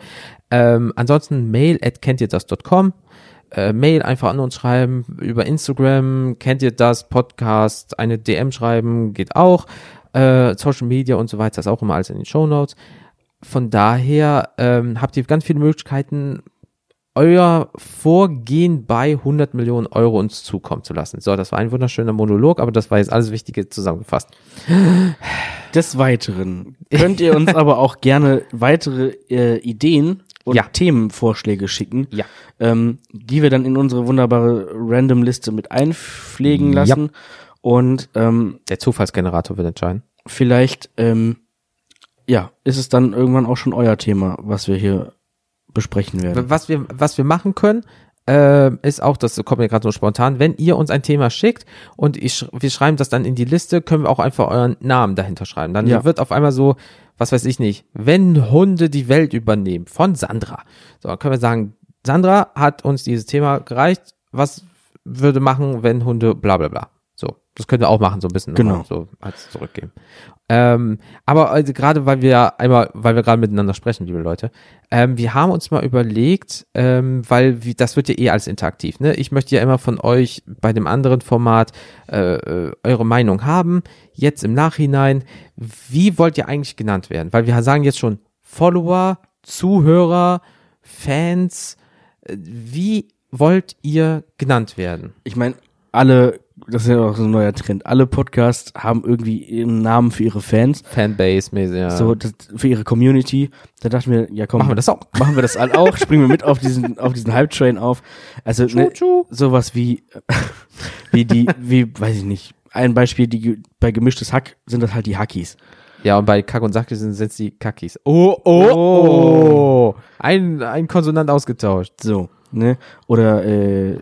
Ähm, ansonsten mail at kennt ihr das.com. Äh, Mail einfach an uns schreiben, über Instagram, kennt ihr das, Podcast, eine DM schreiben, geht auch. Äh, Social Media und so weiter ist auch immer alles in den Show Notes von daher ähm, habt ihr ganz viele Möglichkeiten, euer Vorgehen bei 100 Millionen Euro uns zukommen zu lassen. So, das war ein wunderschöner Monolog, aber das war jetzt alles Wichtige zusammengefasst. Des Weiteren könnt ihr uns aber auch gerne weitere äh, Ideen und Ja. Themenvorschläge schicken, Ja. ähm, die wir dann in unsere wunderbare Random-Liste mit einpflegen Ja. lassen. Und ähm, Der Zufallsgenerator wird entscheiden. vielleicht, ähm, ja, ist es dann irgendwann auch schon euer Thema, was wir hier besprechen werden. Was wir, was wir machen können, äh, ist auch, das kommt mir gerade so spontan, wenn ihr uns ein Thema schickt und ich, wir schreiben das dann in die Liste, können wir auch einfach euren Namen dahinter schreiben. Dann Ja. wird auf einmal so, was weiß ich nicht, wenn Hunde die Welt übernehmen, von Sandra. So, dann können wir sagen, Sandra hat uns dieses Thema gereicht, was würde machen, wenn Hunde bla bla bla. Das können wir auch machen, so ein bisschen Genau. nochmal so als zurückgeben. Ähm, aber also gerade weil wir einmal, weil wir gerade miteinander sprechen, liebe Leute, ähm, wir haben uns mal überlegt, ähm, weil wie, das wird ja eh alles interaktiv, ne? Ich möchte ja immer von euch bei dem anderen Format äh, äh, eure Meinung haben. Jetzt im Nachhinein, wie wollt ihr eigentlich genannt werden? Weil wir sagen jetzt schon Follower, Zuhörer, Fans. Äh, Wie wollt ihr genannt werden? Ich meine, alle, das ist ja auch so ein neuer Trend, alle Podcasts haben irgendwie einen Namen für ihre Fans, Fanbase, mäßig, ja. so das, für ihre Community. Da dachten wir, ja komm, machen wir das auch. machen wir das auch, springen wir mit auf diesen, auf diesen Hype-Train auf. Also ne, Tschu. sowas wie, wie die, wie, weiß ich nicht, ein Beispiel, die bei gemischtes Hack sind das halt die Hackies. Ja, und bei Kack und Sack sind es die Kackis. Oh, oh, oh. Ein, ein Konsonant ausgetauscht. So, ne? Oder äh,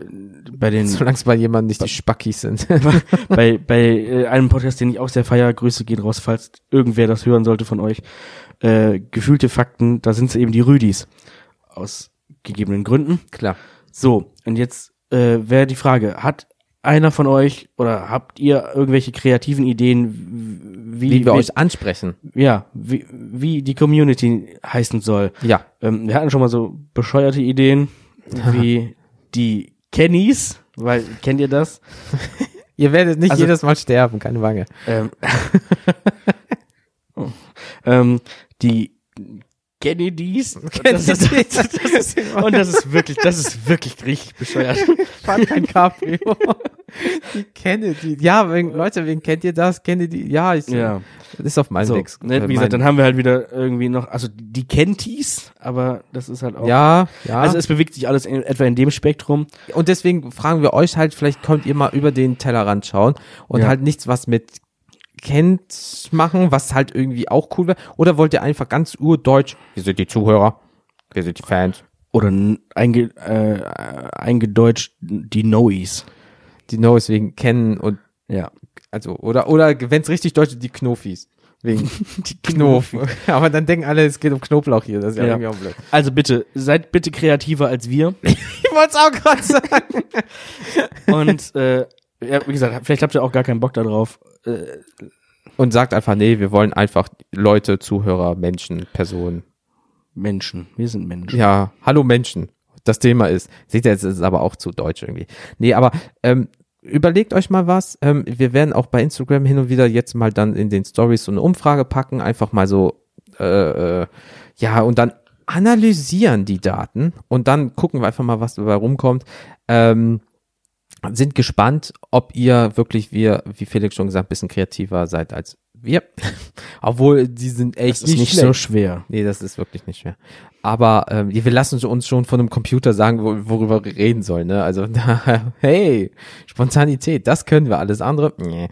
bei den Solange es bei jemandem nicht die Spackis sind. bei, bei äh, einem Podcast, den ich auch sehr feier, Grüße gehen raus, falls irgendwer das hören sollte von euch. Äh, gefühlte Fakten, da sind es eben die Rüdis. Aus gegebenen Gründen. Klar. So, und jetzt äh, wäre die Frage, hat einer von euch oder habt ihr irgendwelche kreativen Ideen, wie, Wie wir euch ansprechen. ja, wie, wie die Community heißen soll? Ja. Ähm, wir hatten schon mal so bescheuerte Ideen, wie die Kennys, weil, kennt ihr das? Ihr werdet nicht Also- jedes Mal sterben, keine Wange. Ähm, oh. ähm, die Kennedys. Und das, ist, das ist, und das ist wirklich, das ist wirklich richtig bescheuert. Fahrt kein Cabrio. Die Kennedy. Ja, wegen, Leute, wen kennt ihr das? Kennedy. Ja, ich, Ja. das ist auf meinem So, Weg. ne, wie gesagt, dann haben wir halt wieder irgendwie noch, also die Kenties, aber das ist halt auch. ja, ja. Also es bewegt sich alles in, etwa in dem Spektrum. und deswegen fragen wir euch halt, vielleicht könnt ihr mal über den Tellerrand schauen und Ja. halt nichts, was mit kennt machen, was halt irgendwie auch cool wäre. Oder wollt ihr einfach ganz urdeutsch, wir sind die Zuhörer, wir sind die Fans, Oder einge, äh, eingedeutscht die Nois. die Knows wegen kennen und Ja. also oder oder wenn es richtig deutsch ist, die Knofis. Wegen die Knof. Aber dann denken alle, es geht um Knoblauch hier. Das ist ja, Ja. irgendwie auch blöd. Also bitte, seid bitte kreativer als wir. Ich wollte es auch gerade sagen. Und äh, ja, wie gesagt, vielleicht habt ihr auch gar keinen Bock darauf. Äh, Und sagt einfach, nee, wir wollen einfach Leute, Zuhörer, Menschen, Personen. Menschen. Wir sind Menschen. Ja, hallo Menschen. Das Thema ist. Seht ihr, jetzt ist es aber auch zu deutsch irgendwie. Nee, aber ähm, überlegt euch mal was. Ähm, wir werden auch bei Instagram hin und wieder jetzt mal dann in den Stories so eine Umfrage packen, einfach mal so, äh, äh, ja, und dann analysieren die Daten und dann gucken wir einfach mal, was dabei rumkommt. Ähm, sind gespannt, ob ihr wirklich, wir, wie Felix schon gesagt, ein bisschen kreativer seid als wir. Obwohl, die sind echt Das ist nicht so schlecht. schwer. Nee, das ist wirklich nicht schwer. Aber ähm, wir lassen uns schon von einem Computer sagen, wo, worüber wir reden sollen. Ne? Also, hey, Spontanität, das können wir. Alles andere, nee.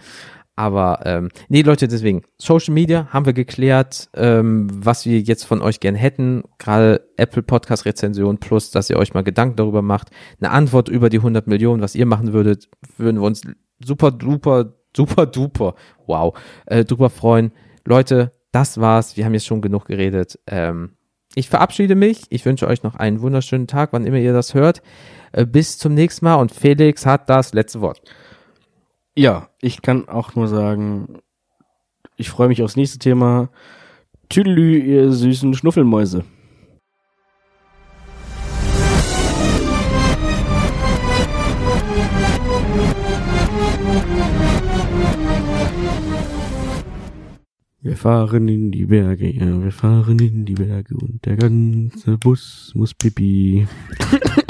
Aber ähm, nee, Leute, deswegen, Social Media haben wir geklärt, ähm, was wir jetzt von euch gern hätten. Gerade Apple Podcast Rezension plus, dass ihr euch mal Gedanken darüber macht. Eine Antwort über die 100 Millionen, was ihr machen würdet, würden wir uns super duper, super duper, wow, äh, drüber freuen. Leute, das war's. Wir haben jetzt schon genug geredet. Ähm, ich verabschiede mich. Ich wünsche euch noch einen wunderschönen Tag, wann immer ihr das hört. Äh, bis zum nächsten Mal und Felix hat das letzte Wort. Ja, ich kann auch nur sagen, ich freue mich aufs nächste Thema. Tüdelü, ihr süßen Schnuffelmäuse. Wir fahren in die Berge, ja, wir fahren in die Berge und der ganze Bus muss pipi.